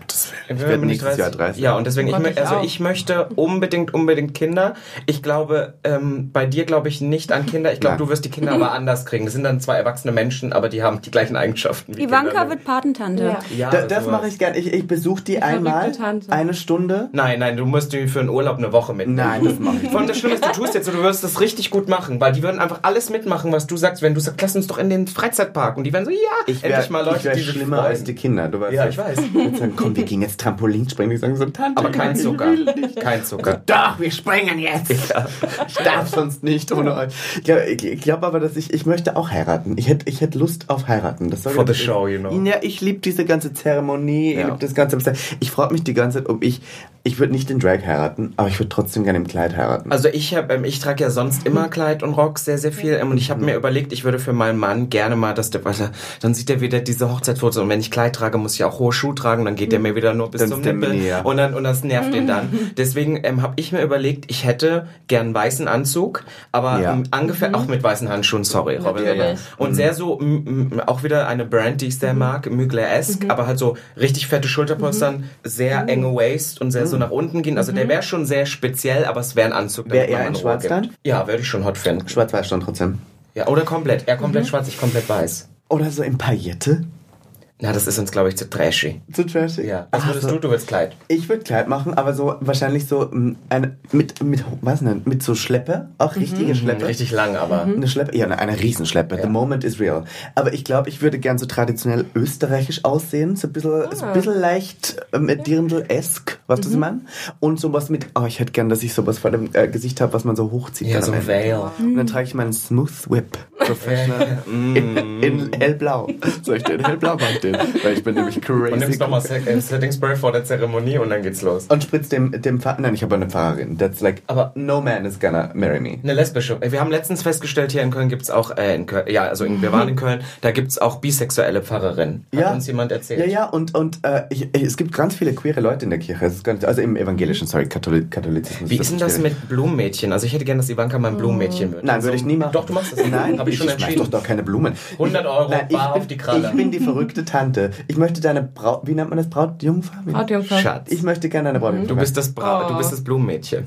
[SPEAKER 5] Ich werde nächstes Jahr 30.
[SPEAKER 1] Ja, und deswegen, ich,
[SPEAKER 3] ich
[SPEAKER 1] also ich möchte unbedingt, unbedingt Kinder. Ich glaube, ähm, bei dir glaube ich nicht an Kinder. Ich glaube, du wirst die Kinder aber anders kriegen. Das sind dann zwei erwachsene Menschen, aber die haben die gleichen Eigenschaften wie
[SPEAKER 4] Ivanka
[SPEAKER 1] Kinder.
[SPEAKER 4] wird Patentante.
[SPEAKER 3] Ja.
[SPEAKER 1] Ja,
[SPEAKER 5] Da, das mache ich gern. Ich, ich besuche die
[SPEAKER 3] verrückte
[SPEAKER 5] einmal, eine Stunde.
[SPEAKER 1] Nein, nein, du musst die für einen Urlaub eine Woche mitnehmen.
[SPEAKER 5] Nein, das mache ich
[SPEAKER 1] allem das Schlimme ist, du tust jetzt so, du wirst das richtig gut machen, weil die würden einfach alles mitmachen, was du sagst. Wenn du sagst, lass uns doch in den Freizeitpark und die werden so, ja,
[SPEAKER 5] Ich wär,
[SPEAKER 1] endlich mal Leute,
[SPEAKER 5] ich wär
[SPEAKER 1] die sich
[SPEAKER 5] schlimmer
[SPEAKER 1] freuen.
[SPEAKER 5] als die Kinder. Du weißt
[SPEAKER 1] Ja, ich weiß.
[SPEAKER 5] Und sagen, komm, wir gehen jetzt Trampolin springen. Die sagen so, Tante.
[SPEAKER 1] Aber kein
[SPEAKER 5] ich
[SPEAKER 1] Zucker. Kein Zucker.
[SPEAKER 5] Doch, wir springen jetzt. Ich darf sonst nicht ohne euch. Ich glaube ich glaub aber, dass ich, ich möchte auch heiraten. Ich hätte ich hätt Lust auf heiraten. Das
[SPEAKER 1] For the show, you know.
[SPEAKER 5] Ja, ich liebe diese ganze Zeremonie. Ich
[SPEAKER 1] Ja.
[SPEAKER 5] lieb das ganze. Ich frage mich die ganze Zeit, ob ich, ich würde nicht den Drag heiraten, aber ich würde trotzdem gerne im Kleid heiraten.
[SPEAKER 1] Also ich habe, ähm, ich trage ja sonst immer Kleid und Rock sehr, sehr viel. Ähm, und ich habe mir überlegt, ich würde für meinen Mann gerne mal, dass der, er- dann sieht er wieder diese Hochzeitsfotos und wenn ich Kleid trage, muss ich auch hohe Schuhe tragen, dann geht der mir wieder nur bis
[SPEAKER 5] Dann
[SPEAKER 1] zum Nippel
[SPEAKER 5] Mini, ja.
[SPEAKER 1] und dann und das nervt ihn dann. Deswegen ähm, habe ich mir überlegt, ich hätte gern weißen Anzug, aber
[SPEAKER 5] Ja.
[SPEAKER 1] ähm, ungefähr auch mit weißen Handschuhen, sorry, Robin.
[SPEAKER 3] Natürlich.
[SPEAKER 1] Und sehr so m, m, auch wieder eine Brand, die ich sehr mag, Mugler-esque, aber halt so richtig fette Schulterpolstern, sehr enge Waist und sehr so nach unten gehen. Also der wäre schon sehr speziell, aber es wäre ein Anzug.
[SPEAKER 5] Wär
[SPEAKER 1] damit man
[SPEAKER 5] er in
[SPEAKER 1] Ruhe
[SPEAKER 5] schwarz
[SPEAKER 1] gibt.
[SPEAKER 5] dann?
[SPEAKER 1] Ja, würde ich schon hot finden.
[SPEAKER 5] Schwarz-Weiß schon trotzdem.
[SPEAKER 1] Ja, oder komplett. Er komplett schwarz, ich komplett weiß.
[SPEAKER 5] Oder so in Paillette.
[SPEAKER 1] Na, das ist uns, glaube ich, zu trashy.
[SPEAKER 5] Zu trashig.
[SPEAKER 1] Ja. Was
[SPEAKER 5] Ah,
[SPEAKER 1] würdest
[SPEAKER 5] so.
[SPEAKER 1] du? Du willst Kleid.
[SPEAKER 5] Ich würde Kleid machen, aber so wahrscheinlich so mm, eine, mit, mit, was denn, mit so Schleppe, auch richtige Schleppe.
[SPEAKER 1] Richtig lang, aber.
[SPEAKER 5] Eine Schleppe, ja, eine, eine Riesenschleppe.
[SPEAKER 1] Ja.
[SPEAKER 5] The moment is real. Aber ich glaube, ich würde gern so traditionell österreichisch aussehen. So ein bisschen, so ein bisschen leicht ähm, Dirndl-esk, weißt du, was ich meine? Und sowas mit, oh, ich hätte gern, dass ich sowas vor dem äh, Gesicht habe, was man so hochzieht.
[SPEAKER 1] Ja,
[SPEAKER 5] dann
[SPEAKER 1] so ein. Veil.
[SPEAKER 5] Und dann trage ich meinen Smooth Whip Professional in, in hellblau. Soll ich den hellblau machen? Den? Weil ich bin nämlich crazy.
[SPEAKER 1] Und nimmst nochmal Setting Spray vor der Zeremonie und dann geht's los.
[SPEAKER 5] Und spritzt dem, dem Pfarrer, nein, ich habe eine Pfarrerin. That's like,
[SPEAKER 1] Aber-
[SPEAKER 5] no man is gonna marry me.
[SPEAKER 1] Eine lesbische. Wir haben letztens festgestellt, hier in Köln gibt's auch, äh, in Köln, ja, also in, wir waren in Köln, da gibt's auch bisexuelle Pfarrerinnen. Hat uns jemand erzählt.
[SPEAKER 5] Ja, ja, und, und äh, ich, ich, es gibt ganz viele queere Leute in der Kirche. Ganz, also im evangelischen, sorry, Katholi Katholizismus.
[SPEAKER 1] Wie ist denn das mit Blumenmädchen? Also ich hätte gerne, dass Ivanka mein Blumenmädchen wird.
[SPEAKER 5] Nein,
[SPEAKER 1] Also,
[SPEAKER 5] würde ich nie machen.
[SPEAKER 1] Doch, du machst das.
[SPEAKER 5] Nein,
[SPEAKER 1] habe ich schon
[SPEAKER 5] schmeiß
[SPEAKER 1] entschieden.
[SPEAKER 5] doch doch keine Blumen.
[SPEAKER 1] 100 Euro
[SPEAKER 5] Nein, ich
[SPEAKER 1] bar
[SPEAKER 5] bin,
[SPEAKER 1] auf die Kralle.
[SPEAKER 5] Ich bin die verrückte Tante. Ich möchte deine Braut, wie nennt man das? Brautjungfer?
[SPEAKER 3] Brautjungfer.
[SPEAKER 1] Schatz.
[SPEAKER 5] Ich möchte gerne deine Brautjungfer.
[SPEAKER 1] Du bist das Bra
[SPEAKER 3] Oh.
[SPEAKER 1] du bist das Blumenmädchen.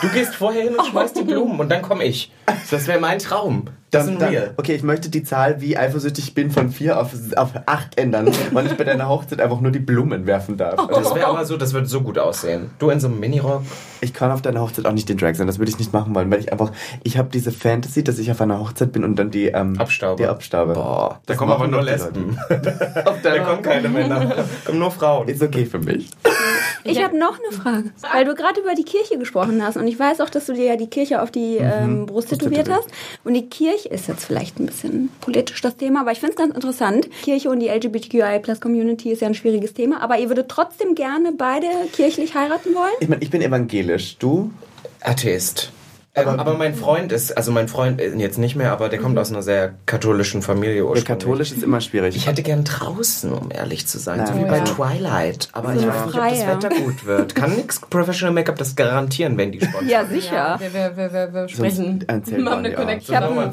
[SPEAKER 1] Du gehst vorher hin und schmeißt die Blumen und dann komme ich. Das wäre mein Traum. Das ist ein
[SPEAKER 5] dann,
[SPEAKER 1] Real.
[SPEAKER 5] okay, ich möchte die Zahl, wie eifersüchtig ich bin, von vier auf, auf acht ändern, weil ich bei deiner Hochzeit einfach nur die Blumen werfen darf. Also,
[SPEAKER 1] Das wäre aber so, das würde so gut aussehen. Du in so einem Minirock.
[SPEAKER 5] ich kann auf deiner Hochzeit auch nicht den Drag sein, das würde ich nicht machen wollen, weil ich einfach, ich habe diese Fantasy, dass ich auf einer Hochzeit bin und dann die, ähm,
[SPEAKER 1] Abstaube.
[SPEAKER 5] Die Abstaube.
[SPEAKER 1] Boah, da kommen aber nur Lesben.
[SPEAKER 5] Auf
[SPEAKER 1] Da kommen keine Männer. Kommen nur Frauen.
[SPEAKER 5] Ist okay für mich.
[SPEAKER 4] Ich habe noch eine Frage, weil du gerade über die Kirche gesprochen hast und ich weiß auch, dass du dir ja die Kirche auf die ähm, Brust tätowiert hast. Und die Kirche ist jetzt vielleicht ein bisschen politisch das Thema, aber ich finde es ganz interessant. Kirche und die LGBTQI-Plus-Community ist ja ein schwieriges Thema, aber ihr würdet trotzdem gerne beide kirchlich heiraten wollen?
[SPEAKER 5] Ich meine, ich bin evangelisch. Du?
[SPEAKER 1] Atheist. Ähm, aber, mein Freund ist, also mein Freund äh, jetzt nicht mehr, aber der kommt aus einer sehr katholischen Familie
[SPEAKER 5] ursprünglich. Katholisch ist immer schwierig.
[SPEAKER 1] Ich hätte gern draußen, um ehrlich zu sein, Nein. so wie oh, bei ja. Twilight. Aber so ich weiß nicht, ob das Wetter gut wird. Kann nix Professional Make-up das garantieren, wenn die Sport
[SPEAKER 4] Ja, sicher. Ja,
[SPEAKER 3] wir, wir, wir, wir sprechen.
[SPEAKER 5] Ein Zelt eine Connection.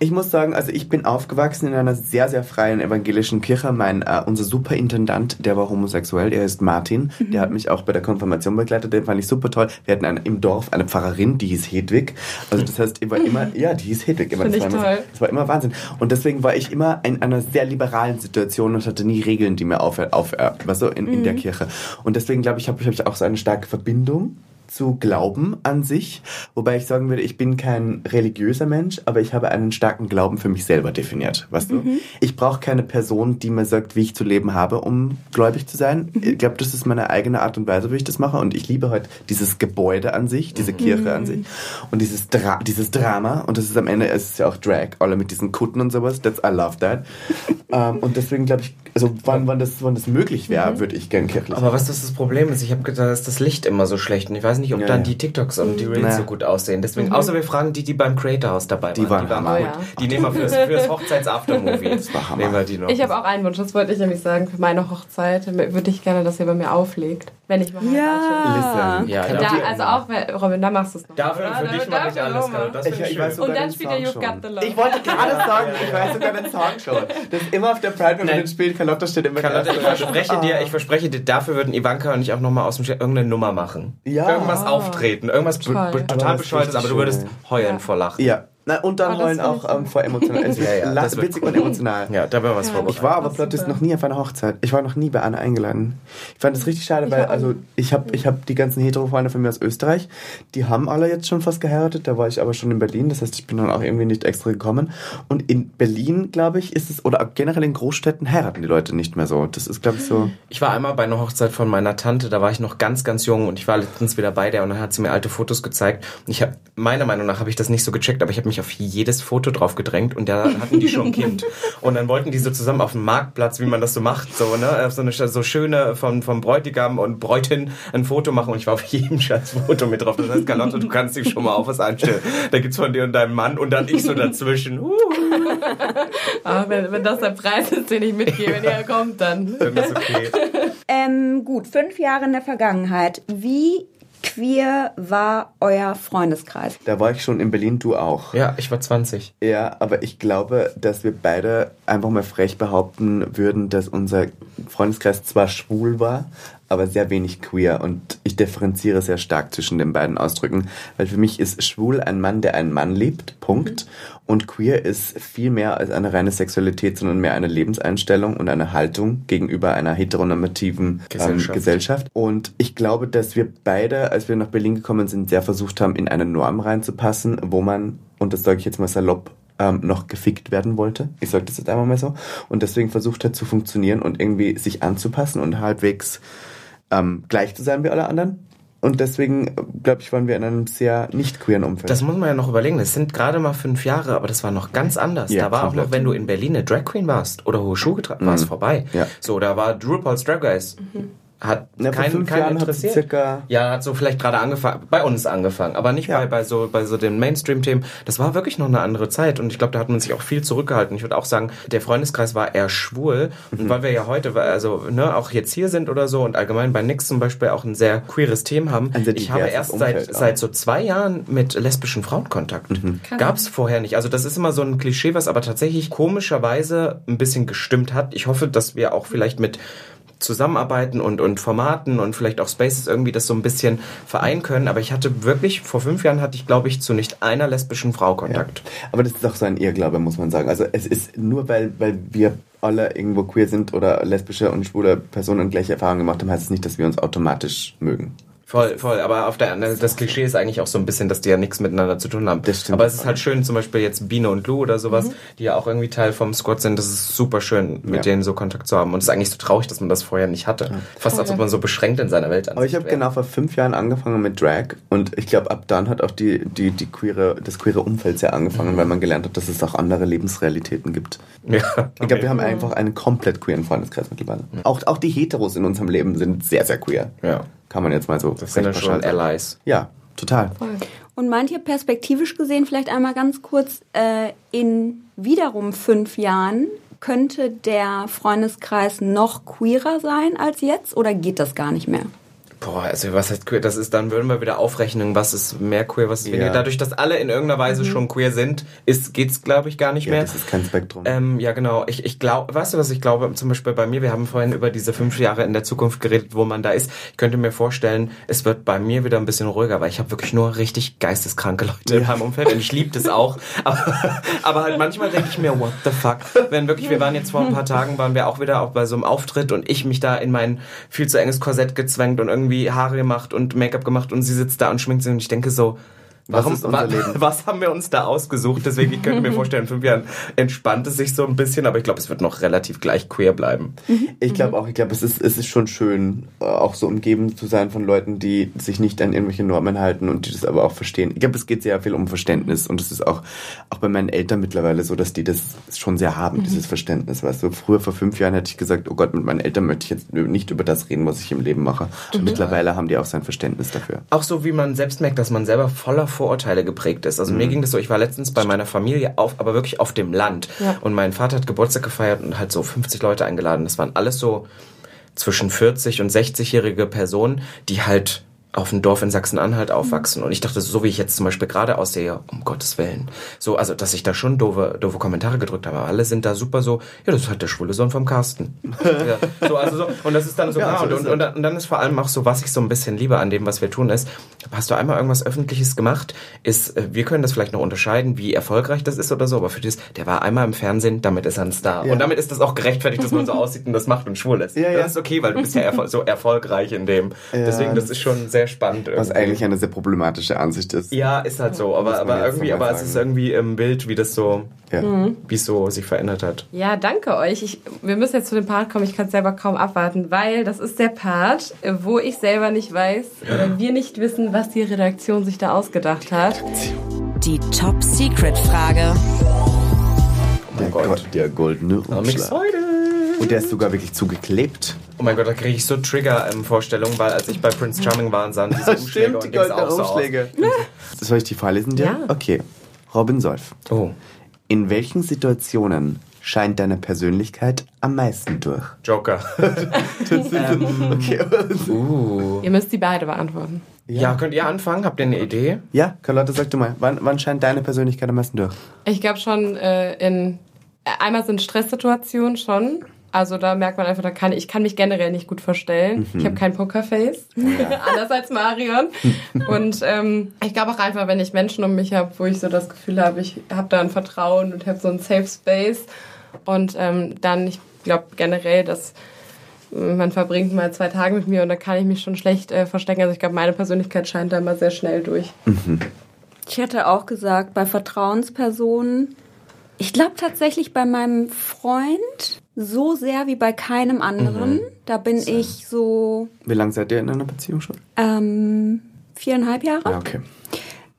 [SPEAKER 5] Ich muss sagen, also ich bin aufgewachsen in einer sehr, sehr freien evangelischen Kirche. Mein, uh, unser Superintendant, der war homosexuell, er ist Martin. Mhm. Der hat mich auch bei der Konfirmation begleitet, den fand ich super toll. Wir hatten eine, im Dorf eine Pfarrerin, die hieß Hedwig. Also das heißt, war immer, ja, die hieß Hedwig. Immer, das, war immer, das war immer Wahnsinn. Und deswegen war ich immer in einer sehr liberalen Situation und hatte nie Regeln, die mir auf, auf weißt du, in, in der mhm. Kirche. Und deswegen glaube ich, habe hab ich auch so eine starke Verbindung zu Glauben an sich, wobei ich sagen würde, ich bin kein religiöser Mensch, aber ich habe einen starken Glauben für mich selber definiert, weißt mhm. du? Ich brauche keine Person, die mir sagt, wie ich zu leben habe, um gläubig zu sein. Mhm. Ich glaube, das ist meine eigene Art und Weise, wie ich das mache und ich liebe halt dieses Gebäude an sich, diese mhm. Kirche an sich und dieses, Dra dieses Drama und das ist am Ende, es ist ja auch Drag, alle mit diesen Kutten und sowas, that's, I love that. um, ähm, und deswegen glaube ich, also wann, wann, das, wann das möglich wäre, mhm. würde ich gern kirchlich
[SPEAKER 1] Aber was das, Problem ist, ich habe gedacht, dass das Licht immer so schlecht und ich weiß nicht, ob ja, dann ja. die TikToks und die Reels naja. so gut aussehen. Deswegen, mhm. außer wir fragen die, die beim Creator House dabei
[SPEAKER 5] die waren.
[SPEAKER 1] waren,
[SPEAKER 5] die waren
[SPEAKER 1] gut. Oh, ja. Die nehmen wir fürs, fürs Hochzeits-Aftermovie.
[SPEAKER 5] Das war Hammer.
[SPEAKER 3] Nehmen wir die noch. Ich habe auch einen Wunsch, das wollte ich nämlich sagen. Für meine Hochzeit würde ich gerne, dass ihr bei mir auflegt. Wenn ich mal
[SPEAKER 4] ja.
[SPEAKER 3] ja, da, also auch, Robin, da machst du es noch.
[SPEAKER 1] Dafür, für dich mache ich alles, Carlo. Das ich,
[SPEAKER 3] ich weiß Und dann spielt ihr You've Got the Love.
[SPEAKER 5] Ich wollte gerade sagen, ich weiß sogar den Song schon. Das ist immer auf der Pride, wenn man spielt. Carlotta steht immer
[SPEAKER 1] Carlotta, ich verspreche dir, ich verspreche dir, dafür würden Ivanka und ich auch nochmal aus dem irgendeine Nummer machen. Ja. Irgendwas auftreten, irgendwas total bescheuertes, aber du würdest heulen vor Lachen.
[SPEAKER 5] Ja. Na, und dann heulen auch ähm, vor emotional. Also ja, ja, das witzig cool. und emotional.
[SPEAKER 1] Ja, da wäre was ja, vorbereitet.
[SPEAKER 5] Ich war aber plötzlich noch nie auf einer Hochzeit. Ich war noch nie bei Anna eingeladen. Ich fand das richtig schade, ich weil also ich habe ich hab die ganzen Hetero-Freunde von mir aus Österreich, die haben alle jetzt schon fast geheiratet. Da war ich aber schon in Berlin. Das heißt, ich bin dann auch irgendwie nicht extra gekommen. Und in Berlin, glaube ich, ist es, oder generell in Großstädten heiraten die Leute nicht mehr so. Das ist, glaube ich, so.
[SPEAKER 1] Ich war einmal bei einer Hochzeit von meiner Tante, da war ich noch ganz, ganz jung und ich war letztens wieder bei der und dann hat sie mir alte Fotos gezeigt. Und ich habe, meiner Meinung nach habe ich das nicht so gecheckt, aber ich habe mich auf jedes Foto drauf gedrängt und da hatten die schon ein Kind. Und dann wollten die so zusammen auf dem Marktplatz, wie man das so macht, so, ne, auf so eine so schöne vom, vom Bräutigam und Bräutin ein Foto machen und ich war auf jedem scheiß Foto mit drauf. Das heißt, Carlotte, du kannst dich schon mal auf was einstellen. Da gibt's von dir und deinem Mann und dann ich so dazwischen. Uh.
[SPEAKER 3] Aber wenn, wenn das der Preis ist, den ich mitgehe, wenn ihr kommt, dann. Dann ist okay.
[SPEAKER 4] Ähm, gut, fünf Jahre in der Vergangenheit. Wie queer war euer Freundeskreis?
[SPEAKER 5] Da war ich schon in Berlin, du auch.
[SPEAKER 1] Ja, ich war 20.
[SPEAKER 5] Ja, aber ich glaube, dass wir beide einfach mal frech behaupten würden, dass unser Freundeskreis zwar schwul war, aber sehr wenig queer. Und ich differenziere sehr stark zwischen den beiden Ausdrücken, weil für mich ist schwul ein Mann, der einen Mann liebt, Punkt. Mhm. Und queer ist viel mehr als eine reine Sexualität, sondern mehr eine Lebenseinstellung und eine Haltung gegenüber einer heteronormativen ähm, Gesellschaft. Ähm, Gesellschaft. Und ich glaube, dass wir beide, als wir nach Berlin gekommen sind, sehr versucht haben, in eine Norm reinzupassen, wo man, und das sage ich jetzt mal salopp, ähm, noch gefickt werden wollte. Ich sage das jetzt einmal mal so. Und deswegen versucht hat zu funktionieren und irgendwie sich anzupassen und halbwegs ähm, gleich zu sein wie alle anderen. Und deswegen, glaube ich, waren wir in einem sehr nicht queeren Umfeld.
[SPEAKER 1] Das muss man ja noch überlegen. Das sind gerade mal fünf Jahre, aber das war noch ganz anders. Ja, da war auch noch, wenn du in Berlin eine Drag Queen warst oder hohe Schuhe getragen, mhm. war es vorbei. Ja. So, da war Drew Paul's Drag Race. Mhm hat
[SPEAKER 5] ja, keinen fünf kein Jahren interessiert.
[SPEAKER 1] Ja, hat so vielleicht gerade angefangen, bei uns angefangen, aber nicht ja. bei, bei so bei so den Mainstream-Themen. Das war wirklich noch eine andere Zeit und ich glaube, da hat man sich auch viel zurückgehalten. Ich würde auch sagen, der Freundeskreis war eher schwul mhm. und weil wir ja heute, also ne, auch jetzt hier sind oder so und allgemein bei Nix zum Beispiel auch ein sehr queeres Thema haben. Ich habe erst seit seit so zwei Jahren mit lesbischen Frauen Kontakt. Mhm. Gab's vorher nicht. Also das ist immer so ein Klischee, was aber tatsächlich komischerweise ein bisschen gestimmt hat. Ich hoffe, dass wir auch vielleicht mit zusammenarbeiten und, und Formaten und vielleicht auch Spaces irgendwie das so ein bisschen vereinen können. Aber ich hatte wirklich, vor fünf Jahren hatte ich, glaube ich, zu nicht einer lesbischen Frau Kontakt.
[SPEAKER 5] Ja. Aber das ist auch so ein Irrglaube, muss man sagen. Also es ist nur, weil, weil wir alle irgendwo queer sind oder lesbische und schwule Personen gleiche Erfahrungen gemacht haben, heißt es nicht, dass wir uns automatisch mögen.
[SPEAKER 1] Voll, voll. Aber auf der anderen, das Klischee ist eigentlich auch so ein bisschen, dass die ja nichts miteinander zu tun haben. Das stimmt. Aber es ist halt schön, zum Beispiel jetzt Biene und Lou oder sowas, mhm. die ja auch irgendwie Teil vom Squad sind. Das ist super schön, mit ja. denen so Kontakt zu haben. Und es ist eigentlich so traurig, dass man das vorher nicht hatte. Ja. Fast oh, als ob man so beschränkt in seiner Welt
[SPEAKER 5] Aber ich habe genau vor fünf Jahren angefangen mit Drag und ich glaube, ab dann hat auch die, die, die queere, das queere Umfeld sehr angefangen, mhm. weil man gelernt hat, dass es auch andere Lebensrealitäten gibt. Ja. Okay. Ich glaube, wir haben einfach einen komplett queeren Freundeskreis mittlerweile. Mhm. Auch, auch die Heteros in unserem Leben sind sehr, sehr queer. Ja. Kann man jetzt mal so.
[SPEAKER 1] Das sind ja schon Allies.
[SPEAKER 5] Ja, total.
[SPEAKER 4] Und meint ihr perspektivisch gesehen, vielleicht einmal ganz kurz, äh, in wiederum fünf Jahren könnte der Freundeskreis noch queerer sein als jetzt oder geht das gar nicht mehr?
[SPEAKER 1] Boah, also was heißt queer? Das ist, dann würden wir wieder aufrechnen, was ist mehr queer, was ist weniger. Ja. Dadurch, dass alle in irgendeiner Weise mhm. schon queer sind, ist, geht's, glaube ich, gar nicht
[SPEAKER 5] ja,
[SPEAKER 1] mehr.
[SPEAKER 5] Das ist kein Spektrum.
[SPEAKER 1] Ähm, ja, genau. Ich, ich glaube, weißt du, was ich glaube? Zum Beispiel bei mir, wir haben vorhin über diese fünf Jahre in der Zukunft geredet, wo man da ist. Ich könnte mir vorstellen, es wird bei mir wieder ein bisschen ruhiger, weil ich habe wirklich nur richtig geisteskranke Leute ja. in meinem Umfeld und ich liebe das auch. aber, aber halt manchmal denke ich mir, what the fuck? Wenn wirklich, wir waren jetzt vor ein paar Tagen, waren wir auch wieder auch bei so einem Auftritt und ich mich da in mein viel zu enges Korsett gezwängt und irgendwie Haare gemacht gemacht und Make-up gemacht und sie sitzt da und schminkt sich und ich denke so, Warum, was, wa was haben wir uns da ausgesucht? Deswegen, ich könnte mir vorstellen, in fünf Jahren entspannt es sich so ein bisschen, aber ich glaube, es wird noch relativ gleich queer bleiben.
[SPEAKER 5] Mhm. Ich glaube auch, ich glaube, es ist, es ist schon schön, äh, auch so umgeben zu sein von Leuten, die sich nicht an irgendwelche Normen halten und die das aber auch verstehen. Ich glaube, es geht sehr viel um Verständnis und es ist auch, auch bei meinen Eltern mittlerweile so, dass die das schon sehr haben, mhm. dieses Verständnis. Weißt du, früher vor fünf Jahren hätte ich gesagt, oh Gott, mit meinen Eltern möchte ich jetzt nicht über das reden, was ich im Leben mache. Und mhm. mittlerweile haben die auch sein Verständnis dafür.
[SPEAKER 1] Auch so, wie man selbst merkt, dass man selber voller Vorurteile geprägt ist. Also mhm. mir ging das so, ich war letztens bei meiner Familie auf, aber wirklich auf dem Land. Ja. Und mein Vater hat Geburtstag gefeiert und halt so 50 Leute eingeladen. Das waren alles so zwischen 40 und 60-jährige Personen, die halt auf dem Dorf in Sachsen-Anhalt aufwachsen. Und ich dachte, so wie ich jetzt zum Beispiel gerade aussehe, um Gottes Willen. So, also, dass ich da schon doofe, doofe Kommentare gedrückt habe. Aber alle sind da super so, ja, das ist halt der schwule Sohn vom Carsten. ja, so, also so, und das ist dann so, ja, genau. Und, und, und, dann ist vor allem auch so, was ich so ein bisschen liebe an dem, was wir tun, ist, hast du einmal irgendwas Öffentliches gemacht, ist, äh, wir können das vielleicht noch unterscheiden, wie erfolgreich das ist oder so, aber für das, der war einmal im Fernsehen, damit ist er ein Star. Ja. Und damit ist das auch gerechtfertigt, dass man so aussieht und das macht und schwul ist. Ja, ja. Das ist okay, weil du bist ja erfol so erfolgreich in dem. Deswegen, das ist schon sehr spannend.
[SPEAKER 5] Irgendwie. Was eigentlich eine sehr problematische Ansicht ist.
[SPEAKER 1] Ja, ist halt so. Aber, aber irgendwie, aber es ist irgendwie im Bild, wie das so, ja. Mhm. wie es so sich verändert hat.
[SPEAKER 3] Ja, danke euch. Ich, wir müssen jetzt zu dem Part kommen. Ich kann es selber kaum abwarten, weil das ist der Part, wo ich selber nicht weiß oder wir nicht wissen, was die Redaktion sich da ausgedacht hat.
[SPEAKER 2] Die Top Secret Frage.
[SPEAKER 5] Oh der, Gott. der goldene Umschlag. Und der ist sogar wirklich zugeklebt.
[SPEAKER 1] Oh mein Gott, da kriege ich so Trigger-Vorstellungen, weil als ich bei Prince Charming war, sahen diese Umschläge Stimmt, und die auch so Umschläge.
[SPEAKER 5] Aus. Soll ich die vorlesen dir? Ja. Okay. Robin Solf.
[SPEAKER 1] Oh.
[SPEAKER 5] In welchen Situationen scheint deine Persönlichkeit am meisten durch?
[SPEAKER 1] Joker.
[SPEAKER 3] ähm, okay. uh. Ihr müsst die beide beantworten.
[SPEAKER 1] Ja. ja. könnt ihr anfangen? Habt ihr eine Idee?
[SPEAKER 5] Ja, Carlotte, sag du mal. Wann, wann scheint deine Persönlichkeit am meisten durch?
[SPEAKER 3] Ich glaube schon äh, in... Äh, einmal sind Stresssituationen schon. Also da merkt man einfach, da kann ich kann mich generell nicht gut verstellen. Mhm. Ich habe kein Pokerface, ja. anders als Marion. Und ähm, ich glaube auch einfach, wenn ich Menschen um mich habe, wo ich so das Gefühl habe, ich habe da ein Vertrauen und habe so einen Safe Space. Und ähm, dann, ich glaube generell, dass man verbringt mal zwei Tage mit mir und da kann ich mich schon schlecht äh, verstecken. Also ich glaube, meine Persönlichkeit scheint da immer sehr schnell durch.
[SPEAKER 4] Mhm. Ich hätte auch gesagt, bei Vertrauenspersonen, ich glaube tatsächlich bei meinem Freund so sehr wie bei keinem anderen. Mhm. Da bin so. ich so.
[SPEAKER 5] Wie lange seid ihr in einer Beziehung schon?
[SPEAKER 4] Ähm, viereinhalb Jahre.
[SPEAKER 5] Ja, okay.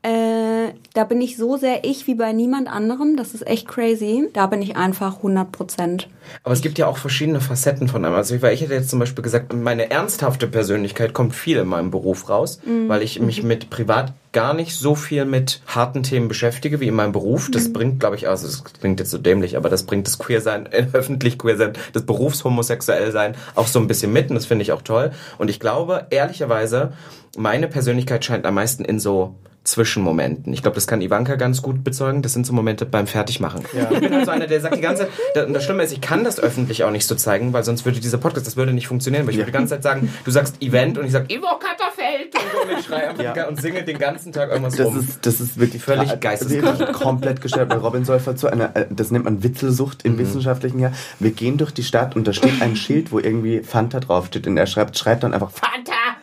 [SPEAKER 4] Äh, da bin ich so sehr ich wie bei niemand anderem. Das ist echt crazy. Da bin ich einfach 100 Prozent.
[SPEAKER 1] Aber es gibt ja auch verschiedene Facetten von einem. Also ich hätte jetzt zum Beispiel gesagt, meine ernsthafte Persönlichkeit kommt viel in meinem Beruf raus, mhm. weil ich mich mit privat gar nicht so viel mit harten Themen beschäftige wie in meinem Beruf. Das mhm. bringt, glaube ich, also das klingt jetzt so dämlich, aber das bringt das Queer-Sein, äh, öffentlich Queer-Sein, das Berufshomosexuell-Sein auch so ein bisschen mit und das finde ich auch toll. Und ich glaube, ehrlicherweise, meine Persönlichkeit scheint am meisten in so Zwischenmomenten. Ich glaube, das kann Ivanka ganz gut bezeugen. Das sind so Momente beim Fertigmachen. Ja. Ich bin halt so einer, der sagt die ganze Zeit, und das Schlimme ist, ich kann das öffentlich auch nicht so zeigen, weil sonst würde dieser Podcast, das würde nicht funktionieren, weil ich ja. würde die ganze Zeit sagen, du sagst Event und ich sage Ivo Katterfeld und ich schreie einfach ja. und singe den ganzen Tag irgendwas
[SPEAKER 5] das
[SPEAKER 1] rum.
[SPEAKER 5] Ist, das ist wirklich völlig geisteskrank. komplett gestört. Bei Robin Säufer zu einer, äh, das nennt man Witzelsucht im mhm. wissenschaftlichen Jahr. Wir gehen durch die Stadt und da steht ein Schild, wo irgendwie Fanta draufsteht und er schreibt, schreibt dann einfach Fanta!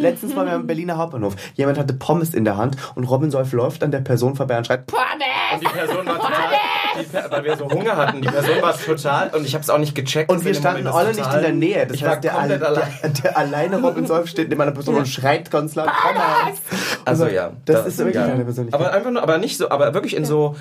[SPEAKER 5] Letztens waren wir am Berliner Hauptbahnhof. Jemand hatte Pommes in der Hand und Robin Solf läuft an der Person vorbei und schreit Pommes!
[SPEAKER 1] Und die Person war total, die, weil wir so Hunger hatten, die Person war total, und ich habe es auch nicht gecheckt.
[SPEAKER 5] Und wir standen alle nicht in der Nähe. Das
[SPEAKER 1] ich
[SPEAKER 5] heißt, der, der,
[SPEAKER 1] allein.
[SPEAKER 5] der alleine Robin Solf steht neben einer Person und schreit ganz laut Pommes!
[SPEAKER 1] Also ja,
[SPEAKER 5] Das ist wirklich
[SPEAKER 1] ja.
[SPEAKER 5] deine Persönlichkeit.
[SPEAKER 1] Aber einfach nur, aber nicht so, aber wirklich in so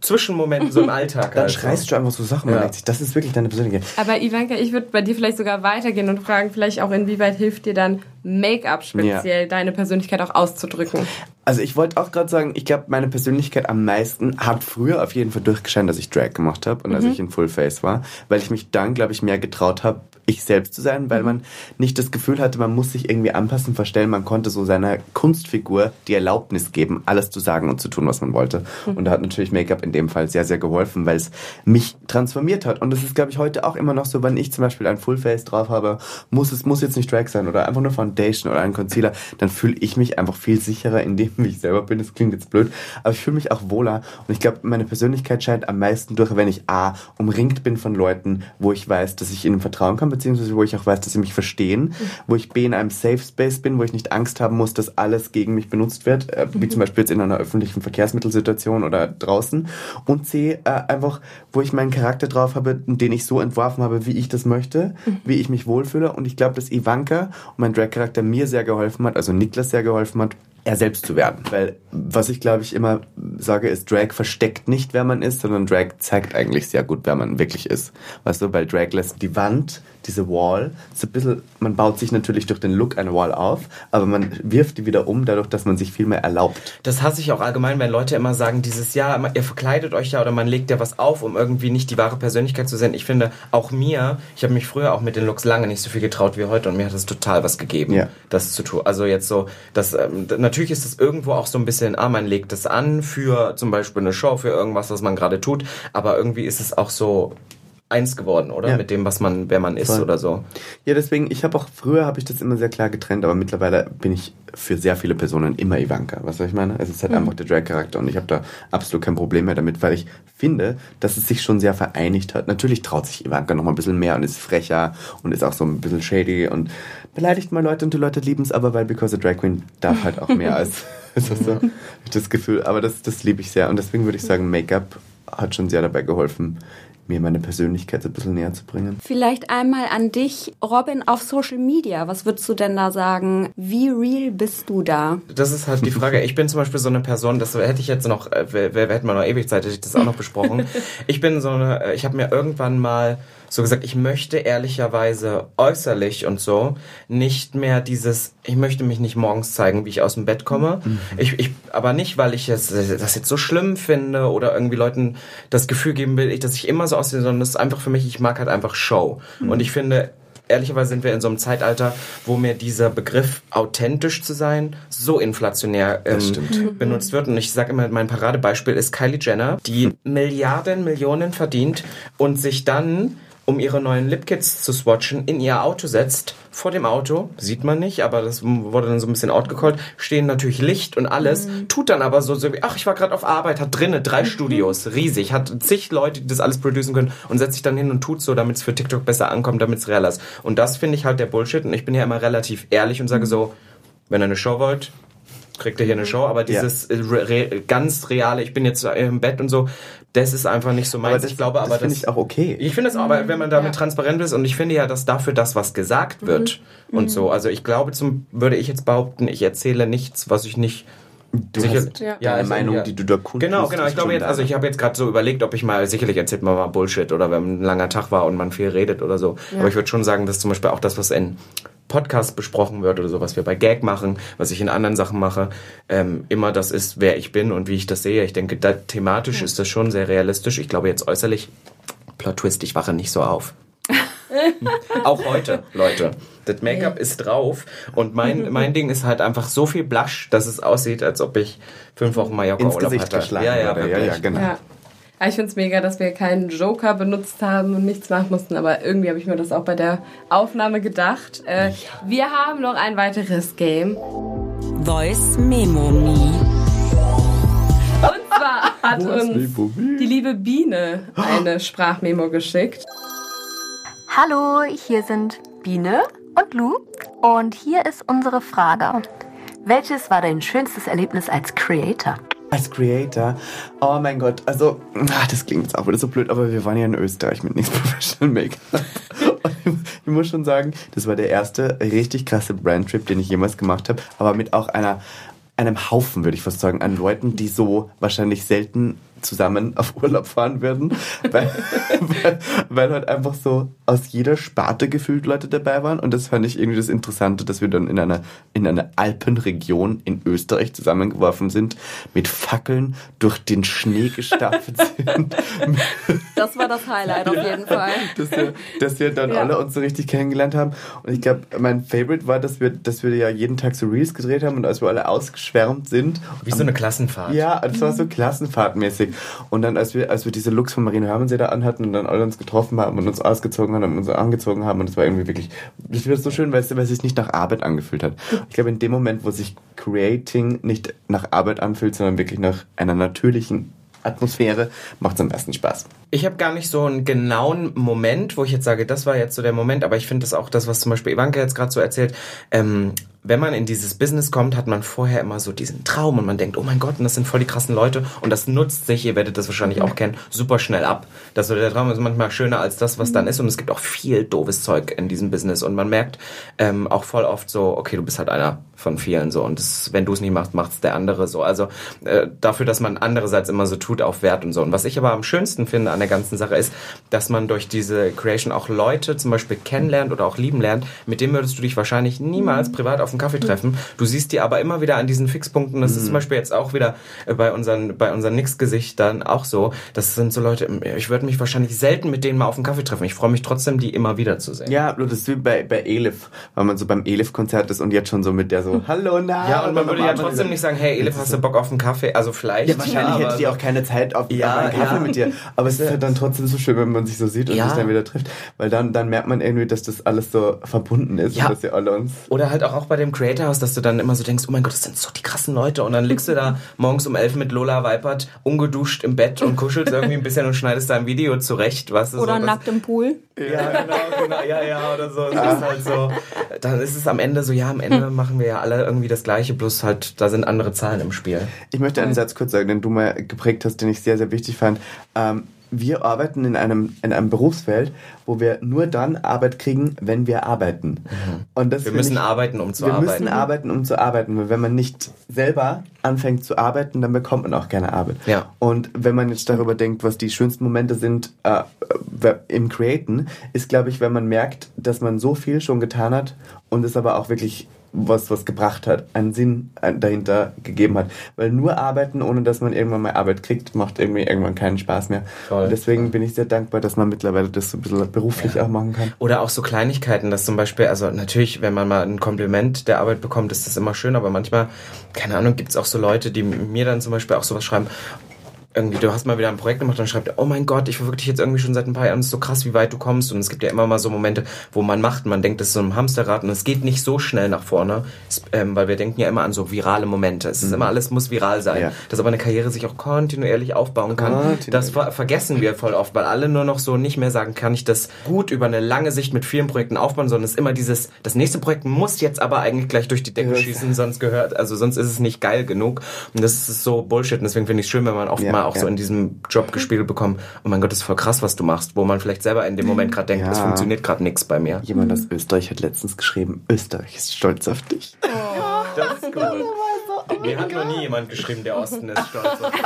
[SPEAKER 1] Zwischenmomenten, so im Alltag.
[SPEAKER 5] Dann
[SPEAKER 1] also.
[SPEAKER 5] schreist du einfach so Sachen. Man
[SPEAKER 1] Ja.
[SPEAKER 5] denkt sich, das ist wirklich deine Persönlichkeit.
[SPEAKER 3] Aber Ivanka, ich würde bei dir vielleicht sogar weitergehen und fragen, vielleicht auch inwieweit hilft dir dann Make-up speziell, deine Persönlichkeit auch auszudrücken.
[SPEAKER 5] Also ich wollte auch gerade sagen, ich glaube, meine Persönlichkeit am meisten hat früher auf jeden Fall durchgescheint, dass ich Drag gemacht habe und als ich in Full Face war, weil ich mich dann, glaube ich, mehr getraut habe, ich selbst zu sein, weil man nicht das Gefühl hatte, man muss sich irgendwie anpassen, verstellen. Man konnte so seiner Kunstfigur die Erlaubnis geben, alles zu sagen und zu tun, was man wollte. Und da hat natürlich Make-up in dem Fall sehr, sehr geholfen, weil es mich transformiert hat. Und das ist, glaube ich, heute auch immer noch so, wenn ich zum Beispiel ein Full Face drauf habe, muss es muss jetzt nicht Drag sein oder einfach nur Foundation oder ein Concealer, dann fühle ich mich einfach viel sicherer in dem, wie ich selber bin. Das klingt jetzt blöd, aber ich fühle mich auch wohler. Und ich glaube, meine Persönlichkeit scheint am meisten durch, wenn ich A, umringt bin von Leuten, wo ich weiß, dass ich ihnen vertrauen kann, beziehungsweise wo ich auch weiß, dass sie mich verstehen, wo ich B, in einem Safe Space bin, wo ich nicht Angst haben muss, dass alles gegen mich benutzt wird, äh, wie zum Beispiel jetzt in einer öffentlichen Verkehrsmittelsituation oder draußen. Und C, äh, einfach, wo ich meinen Charakter drauf habe, den ich so entworfen habe, wie ich das möchte, wie ich mich wohlfühle. Und ich glaube, dass Ivanka und mein Drag-Charakter mir sehr geholfen hat, also Niklas sehr geholfen hat, er selbst zu werden. Weil was ich glaube ich immer sage ist, Drag versteckt nicht, wer man ist, sondern Drag zeigt eigentlich sehr gut, wer man wirklich ist. Weißt du, weil Drag lässt die Wand, diese Wall, so ein bisschen, man baut sich natürlich durch den Look eine Wall auf, aber man wirft die wieder um, dadurch, dass man sich viel mehr erlaubt.
[SPEAKER 1] Das hasse ich auch allgemein, wenn Leute immer sagen, dieses Jahr, ihr verkleidet euch ja oder man legt ja was auf, um irgendwie nicht die wahre Persönlichkeit zu sein. Ich finde, auch mir, ich habe mich früher auch mit den Looks lange nicht so viel getraut wie heute und mir hat das total was gegeben,
[SPEAKER 5] Ja.
[SPEAKER 1] das zu tun. Also jetzt so, das, ähm, d- natürlich ist es irgendwo auch so ein bisschen, ah, man legt es an für zum Beispiel eine Show, für irgendwas, was man gerade tut, aber irgendwie ist es auch so eins geworden, oder?
[SPEAKER 5] Ja.
[SPEAKER 1] Mit dem, was man, wer man ist
[SPEAKER 5] Voll.
[SPEAKER 1] oder so.
[SPEAKER 5] Ja, deswegen, ich habe auch, früher habe ich das immer sehr klar getrennt, aber mittlerweile bin ich für sehr viele Personen immer Ivanka. Was soll ich meine? Es ist halt einfach der Drag-Charakter und ich habe da absolut kein Problem mehr damit, weil ich finde, dass es sich schon sehr vereinigt hat. Natürlich traut sich Ivanka noch mal ein bisschen mehr und ist frecher und ist auch so ein bisschen shady und beleidigt mal Leute und die Leute lieben es aber, weil Because a Drag Queen darf halt auch mehr als, ist das so, hab ich das Gefühl. Aber das, das liebe ich sehr und deswegen würde ich sagen, Make-up hat schon sehr dabei geholfen, mir meine Persönlichkeit so ein bisschen näher zu bringen.
[SPEAKER 4] Vielleicht einmal an dich, Robin, auf Social Media. Was würdest du denn da sagen? Wie real bist du da?
[SPEAKER 1] Das ist halt die Frage. Ich bin zum Beispiel so eine Person, das hätte ich jetzt noch, äh, wer, wer hätte man noch ewig Zeit, hätte ich das auch noch besprochen. Ich bin so eine, äh, ich habe mir irgendwann mal so gesagt, ich möchte ehrlicherweise äußerlich und so nicht mehr dieses, ich möchte mich nicht morgens zeigen, wie ich aus dem Bett komme. Ich, ich, aber nicht, weil ich es, das jetzt so schlimm finde oder irgendwie Leuten das Gefühl geben will, dass ich immer so aussehe, sondern das ist einfach für mich, ich mag halt einfach Show. Und ich finde, ehrlicherweise sind wir in so einem Zeitalter, wo mir dieser Begriff authentisch zu sein so inflationär ähm,
[SPEAKER 5] stimmt.
[SPEAKER 1] benutzt wird. Und ich sage immer, mein Paradebeispiel ist Kylie Jenner, die Milliarden, Millionen verdient und sich dann um ihre neuen Lipkits zu swatchen, in ihr Auto setzt. Vor dem Auto, sieht man nicht, aber das wurde dann so ein bisschen outgecallt, stehen natürlich Licht und alles, tut dann aber so, so wie, ach, ich war gerade auf Arbeit, hat drinnen drei Studios, riesig, hat zig Leute, die das alles producen können und setzt sich dann hin und tut so, damit es für TikTok besser ankommt, damit es real ist. Und das finde ich halt der Bullshit und ich bin ja immer relativ ehrlich und sage so, wenn ihr eine Show wollt, kriegt ihr hier eine Show, aber dieses äh, re re ganz reale, ich bin jetzt im Bett und so, das ist einfach nicht so meins.
[SPEAKER 5] Aber das-
[SPEAKER 1] ich glaube
[SPEAKER 5] das
[SPEAKER 1] aber,
[SPEAKER 5] finde
[SPEAKER 1] das
[SPEAKER 5] ich auch okay.
[SPEAKER 1] Ich finde es auch, aber wenn man damit transparent ist und ich finde ja, dass dafür das, was gesagt wird und so, also ich glaube, zum würde ich jetzt behaupten, ich erzähle nichts, was ich nicht
[SPEAKER 5] Du
[SPEAKER 1] sicher,
[SPEAKER 5] hast
[SPEAKER 3] Ja.
[SPEAKER 5] deine
[SPEAKER 1] also,
[SPEAKER 5] Meinung,
[SPEAKER 1] ja.
[SPEAKER 5] die du da kundtust.
[SPEAKER 1] Genau, genau. Ich glaube jetzt, also ich habe jetzt gerade so überlegt, ob ich mal, sicherlich erzählt man mal Bullshit oder wenn ein langer Tag war und man viel redet oder so. Aber ich würde schon sagen, dass zum Beispiel auch das, was in Podcasts besprochen wird oder so, was wir bei Gag machen, was ich in anderen Sachen mache, ähm, immer das ist, wer ich bin und wie ich das sehe. Ich denke, da, thematisch ist das schon sehr realistisch. Ich glaube jetzt äußerlich, Plot Twist, ich wache nicht so auf. Auch heute, Leute. Das Make-up ist drauf und mein, mein Ding ist halt einfach so viel Blush, dass es aussieht, als ob ich fünf Wochen Mallorca
[SPEAKER 5] ins
[SPEAKER 1] Urlaub
[SPEAKER 5] Gesicht
[SPEAKER 1] hatte.
[SPEAKER 5] geschlagen
[SPEAKER 1] ja, ja.
[SPEAKER 5] Ja, ja, genau.
[SPEAKER 3] Ja. Ja, ich finde es mega, dass wir keinen Joker benutzt haben und nichts machen mussten, aber irgendwie habe ich mir das auch bei der Aufnahme gedacht. Äh, Wir haben noch ein weiteres Game.
[SPEAKER 2] Voice Memo Me.
[SPEAKER 3] Und zwar hat uns die liebe Biene eine Sprachmemo geschickt.
[SPEAKER 6] Hallo, hier sind Biene und Lou Und hier ist unsere Frage. Welches war dein schönstes Erlebnis als Creator?
[SPEAKER 5] Als Creator? Oh mein Gott, also, ach, das klingt jetzt auch wieder so blöd, aber wir waren ja in Österreich mit nichts Professional Make-up. ich muss schon sagen, das war der erste richtig krasse Brandtrip, den ich jemals gemacht habe, aber mit auch einer einem Haufen, würde ich fast sagen, an Leuten, die so wahrscheinlich selten zusammen auf Urlaub fahren würden, weil, weil, weil halt einfach so aus jeder Sparte gefühlt Leute dabei waren und das fand ich irgendwie das Interessante, dass wir dann in einer, in einer Alpenregion in Österreich zusammengeworfen sind, mit Fackeln durch den Schnee gestapft sind.
[SPEAKER 4] Das war das Highlight auf jeden Fall.
[SPEAKER 5] Dass wir, dass wir dann ja. alle uns so richtig kennengelernt haben und ich glaube, mein Favorite war, dass wir, dass wir ja jeden Tag so Reels gedreht haben und als wir alle ausgeschwärmt sind.
[SPEAKER 1] Wie so eine Klassenfahrt.
[SPEAKER 5] Ja, das war so Klassenfahrtmäßig. Und dann, als wir, als wir diese Looks von Marina Hermannsee da anhatten und dann alle uns getroffen haben und uns ausgezogen haben und uns angezogen haben, und es war irgendwie wirklich, das wird so schön, weil es, weil es sich nicht nach Arbeit angefühlt hat. Ich glaube, in dem Moment, wo sich Creating nicht nach Arbeit anfühlt, sondern wirklich nach einer natürlichen Atmosphäre, macht es am meisten Spaß.
[SPEAKER 1] Ich habe gar nicht so einen genauen Moment, wo ich jetzt sage, das war jetzt so der Moment, aber ich finde das auch das, was zum Beispiel Ivanka jetzt gerade so erzählt. Ähm, wenn man in dieses Business kommt, hat man vorher immer so diesen Traum und man denkt, oh mein Gott, und das sind voll die krassen Leute und das nutzt sich, ihr werdet das wahrscheinlich auch kennen, super schnell ab. Das so der Traum ist manchmal schöner als das, was dann ist und es gibt auch viel doofes Zeug in diesem Business und man merkt ähm, auch voll oft so, okay, du bist halt einer von vielen so und das, wenn du es nicht machst, macht es der andere so. Also äh, dafür, dass man andererseits immer so tut auf Wert und so. Und was ich aber am schönsten finde an der ganzen Sache ist, dass man durch diese Creation auch Leute zum Beispiel kennenlernt oder auch lieben lernt, mit denen würdest du dich wahrscheinlich niemals privat auf einen Kaffee treffen. Du siehst die aber immer wieder an diesen Fixpunkten. Das mhm. ist zum Beispiel jetzt auch wieder äh, bei unseren, bei unseren Nix-Gesichtern auch so. Das sind so Leute, ich würde mich wahrscheinlich selten mit denen mal auf einen Kaffee treffen. Ich freue mich trotzdem, die immer wieder zu sehen.
[SPEAKER 5] Ja, das ist wie bei, bei Elif, weil man so beim Elif-Konzert ist und jetzt schon so mit der so, hallo, na.
[SPEAKER 1] Ja, und man würde ja trotzdem nicht sagen, hey, Elif, hast du Bock auf einen Kaffee? Also vielleicht.
[SPEAKER 5] Ja, wahrscheinlich ja, hätte die auch keine Zeit auf, ja, auf einen Kaffee ja. mit dir. Aber es ist halt dann trotzdem so schön, wenn man sich so sieht und ja. sich dann wieder trifft. Weil dann, dann merkt man irgendwie, dass das alles so verbunden ist ja. und dass wir alle uns.
[SPEAKER 1] Oder halt auch, auch bei dem Creator House, dass du dann immer so denkst, oh mein Gott, das sind so die krassen Leute. Und dann liegst du da morgens um elf mit Lola Weipert, ungeduscht im Bett und kuschelst irgendwie ein bisschen und schneidest da ein Video zurecht. Was
[SPEAKER 4] oder
[SPEAKER 1] so,
[SPEAKER 4] nackt im Pool.
[SPEAKER 1] Ja, genau, genau, ja, ja, oder so. Das ist halt so. Dann ist es am Ende so, ja, am Ende machen wir ja alle irgendwie das Gleiche, bloß halt, da sind andere Zahlen im Spiel.
[SPEAKER 5] Ich möchte einen Satz kurz sagen, den du mal geprägt hast, den ich sehr, sehr wichtig fand. Ähm, wir arbeiten in einem, in einem Berufsfeld, wo wir nur dann Arbeit kriegen, wenn wir arbeiten.
[SPEAKER 1] Mhm. Und das wir müssen ich, arbeiten, um zu
[SPEAKER 5] wir
[SPEAKER 1] arbeiten.
[SPEAKER 5] Wir müssen arbeiten, um zu arbeiten. Weil wenn man nicht selber anfängt zu arbeiten, dann bekommt man auch keine Arbeit.
[SPEAKER 1] Ja.
[SPEAKER 5] Und wenn man jetzt darüber denkt, was die schönsten Momente sind äh, äh im Createn, ist, glaube ich, wenn man merkt, dass man so viel schon getan hat und es aber auch wirklich was, was gebracht hat, einen Sinn dahinter gegeben hat. Weil nur arbeiten, ohne dass man irgendwann mal Arbeit kriegt, macht irgendwie irgendwann keinen Spaß mehr. Voll. Und deswegen bin ich sehr dankbar, dass man mittlerweile das so ein bisschen beruflich ja. auch machen kann.
[SPEAKER 1] Oder auch so Kleinigkeiten, dass zum Beispiel, also natürlich, wenn man mal ein Kompliment der Arbeit bekommt, ist das immer schön, aber manchmal, keine Ahnung, gibt es auch so Leute, die mir dann zum Beispiel auch sowas schreiben, irgendwie, du hast mal wieder ein Projekt gemacht und schreibt, oh mein Gott, ich dich jetzt irgendwie schon seit ein paar Jahren, es ist so krass, wie weit du kommst. Und es gibt ja immer mal so Momente, wo man macht, man denkt, das ist so ein Hamsterrad und es geht nicht so schnell nach vorne, es, ähm, weil wir denken ja immer an so virale Momente. Es ist mhm. immer, alles muss viral sein. Ja. Dass aber eine Karriere sich auch kontinuierlich aufbauen kann. Das ver vergessen wir voll oft, weil alle nur noch so nicht mehr sagen, kann ich das gut über eine lange Sicht mit vielen Projekten aufbauen, sondern es ist immer dieses, das nächste Projekt muss jetzt aber eigentlich gleich durch die Decke yes. schießen, sonst gehört, also sonst ist es nicht geil genug. Und das ist so Bullshit. Und deswegen finde ich es schön, wenn man oft ja, mal auch ja. so in diesem Job gespiegelt bekommen, oh mein Gott, das ist voll krass, was du machst, wo man vielleicht selber in dem Moment gerade denkt, es funktioniert gerade nichts bei mir.
[SPEAKER 5] Jemand aus Österreich hat letztens geschrieben, Österreich ist stolz auf dich. Oh,
[SPEAKER 1] das ist cool. Oh Mir hat noch nie jemand geschrieben, der Osten ist stolz auf dich.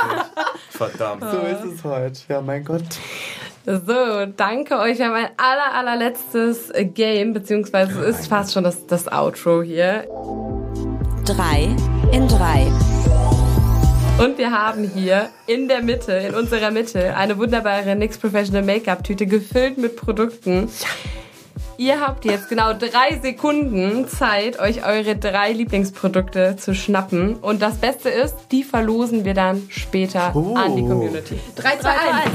[SPEAKER 1] Verdammt.
[SPEAKER 5] So ist es heute. Ja, mein Gott.
[SPEAKER 3] So, danke euch. Wir haben ein aller, allerletztes Game, beziehungsweise es ist fast schon das, das Outro hier.
[SPEAKER 2] Drei in drei.
[SPEAKER 3] Und wir haben hier in der Mitte, in unserer Mitte, eine wunderbare NYX Professional Make-up Tüte gefüllt mit Produkten. Ihr habt jetzt genau drei Sekunden Zeit, euch eure drei Lieblingsprodukte zu schnappen. Und das Beste ist, die verlosen wir dann später oh. an die Community. 3, 2, 1.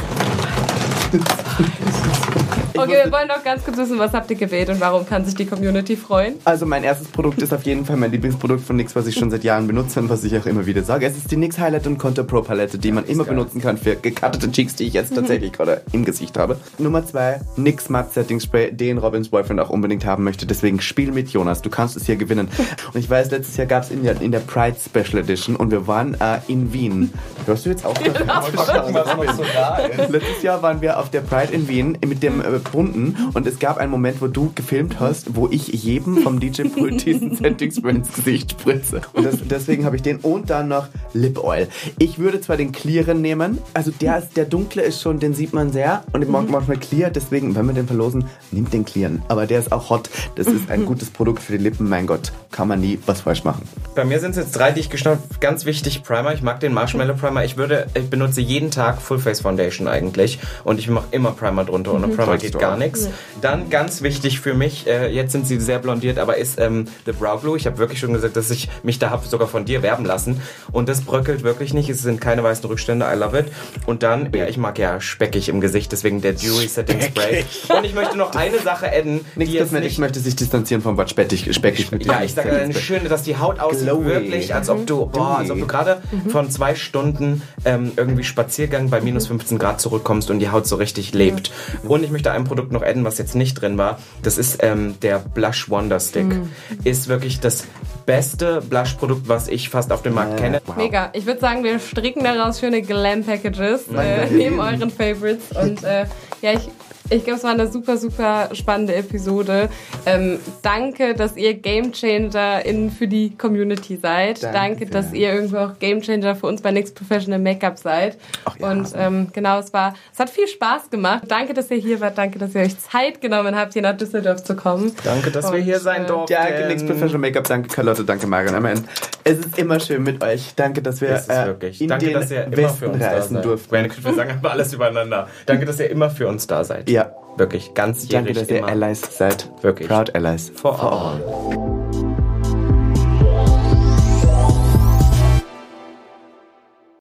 [SPEAKER 3] Okay, wir wollen noch ganz kurz wissen, was habt ihr gewählt und warum kann sich die Community freuen?
[SPEAKER 5] Also mein erstes Produkt ist auf jeden Fall mein Lieblingsprodukt von NYX, was ich schon seit Jahren benutze und was ich auch immer wieder sage. Es ist die NYX Highlight und Contour Pro Palette, die man immer benutzen kann für gekattete Cheeks, die ich jetzt tatsächlich gerade im Gesicht habe. Nummer zwei, NYX Matte Setting Spray, den Robins Boyfriend auch unbedingt haben möchte. Deswegen spiel mit Jonas, du kannst es hier gewinnen. Und ich weiß, letztes Jahr gab es in der, in der Pride Special Edition und wir waren äh, in Wien. Hörst du jetzt auch? Letztes Jahr waren wir auf der Pride in Wien mit dem äh, Bunten und es gab einen Moment, wo du gefilmt hast, wo ich jedem vom DJ Pult diesen Setting Spray ins Gesicht spritze. Und das, deswegen habe ich den und dann noch Lip Oil. Ich würde zwar den Clearen nehmen, also der, ist, der dunkle ist schon, den sieht man sehr und ich mag manchmal Clear, deswegen, wenn wir den verlosen, nimmt den Clearen. Aber der ist auch hot. Das ist ein gutes Produkt für die Lippen, mein Gott, kann man nie was falsch machen.
[SPEAKER 1] Bei mir sind es jetzt drei, die ich geschnappt habe. Ganz wichtig, Primer. Ich mag den Marshmallow Primer. Ich würde, ich benutze jeden Tag Full Face Foundation eigentlich und ich mache immer Primer drunter. Ohne Primer geht gar nichts. Dann ganz wichtig für mich, äh, jetzt sind sie sehr blondiert, aber ist ähm, The Brow Glue. Ich habe wirklich schon gesagt, dass ich mich da habe sogar von dir werben lassen und das bröckelt wirklich nicht. Es sind keine weißen Rückstände. I love it. Und dann, ja, ich mag ja speckig im Gesicht, deswegen der Dewy Setting Spray. Und ich möchte noch eine Sache adden, die
[SPEAKER 5] Nichts
[SPEAKER 1] jetzt nicht
[SPEAKER 5] ich möchte sich distanzieren vom Wort speckig, speckig mit
[SPEAKER 1] ja, ich sage
[SPEAKER 5] Setting
[SPEAKER 1] eine schöne, dass die Haut aussieht
[SPEAKER 5] Glowy.
[SPEAKER 1] wirklich, als ob du, boah, als ob du gerade von zwei Stunden ähm, irgendwie Spaziergang bei minus 15 Grad zurückkommst und die Haut so richtig lebt. Und ich möchte ein Produkt noch adden, was jetzt nicht drin war. Das ist ähm, der Blush Wonder Stick. Ist wirklich das beste Blush-Produkt, was ich fast auf dem Markt kenne.
[SPEAKER 3] Mega. Ich würde sagen, wir stricken daraus schöne Glam-Packages äh, neben euren Favorites. Und äh, ja, ich, ich glaube, es war eine super, super spannende Episode. Ähm, danke, dass ihr Gamechanger in, für die Community seid.
[SPEAKER 5] Danke
[SPEAKER 3] Danke, dass ihr irgendwo auch Gamechanger für uns bei NYX Professional Make-up seid.
[SPEAKER 5] ja.
[SPEAKER 3] Und ähm, genau, es war, es hat viel Spaß gemacht. Danke, dass ihr hier wart. Danke, dass ihr euch Zeit genommen habt, hier nach Düsseldorf zu kommen.
[SPEAKER 1] Danke, dass wir
[SPEAKER 3] Und,
[SPEAKER 1] hier sein
[SPEAKER 3] äh,
[SPEAKER 1] durften.
[SPEAKER 5] Danke, Nix Professional Make-up, danke Carlotte, danke Marion. Amen. Es ist immer schön mit euch. Danke, dass wir
[SPEAKER 1] ist
[SPEAKER 5] äh,
[SPEAKER 1] wirklich.
[SPEAKER 5] in
[SPEAKER 1] Danke,
[SPEAKER 5] den
[SPEAKER 1] dass ihr immer
[SPEAKER 5] Westen
[SPEAKER 1] für uns da
[SPEAKER 5] reisen
[SPEAKER 1] seid.
[SPEAKER 5] durften.
[SPEAKER 1] Meine Güte, wir sagen einfach alles übereinander. Danke, dass ihr immer für uns da seid.
[SPEAKER 5] Ja,
[SPEAKER 1] Wirklich, ganz
[SPEAKER 5] danke, dass ihr
[SPEAKER 1] immer.
[SPEAKER 5] Allies seid.
[SPEAKER 1] Wirklich.
[SPEAKER 5] Proud Allies.
[SPEAKER 1] For all.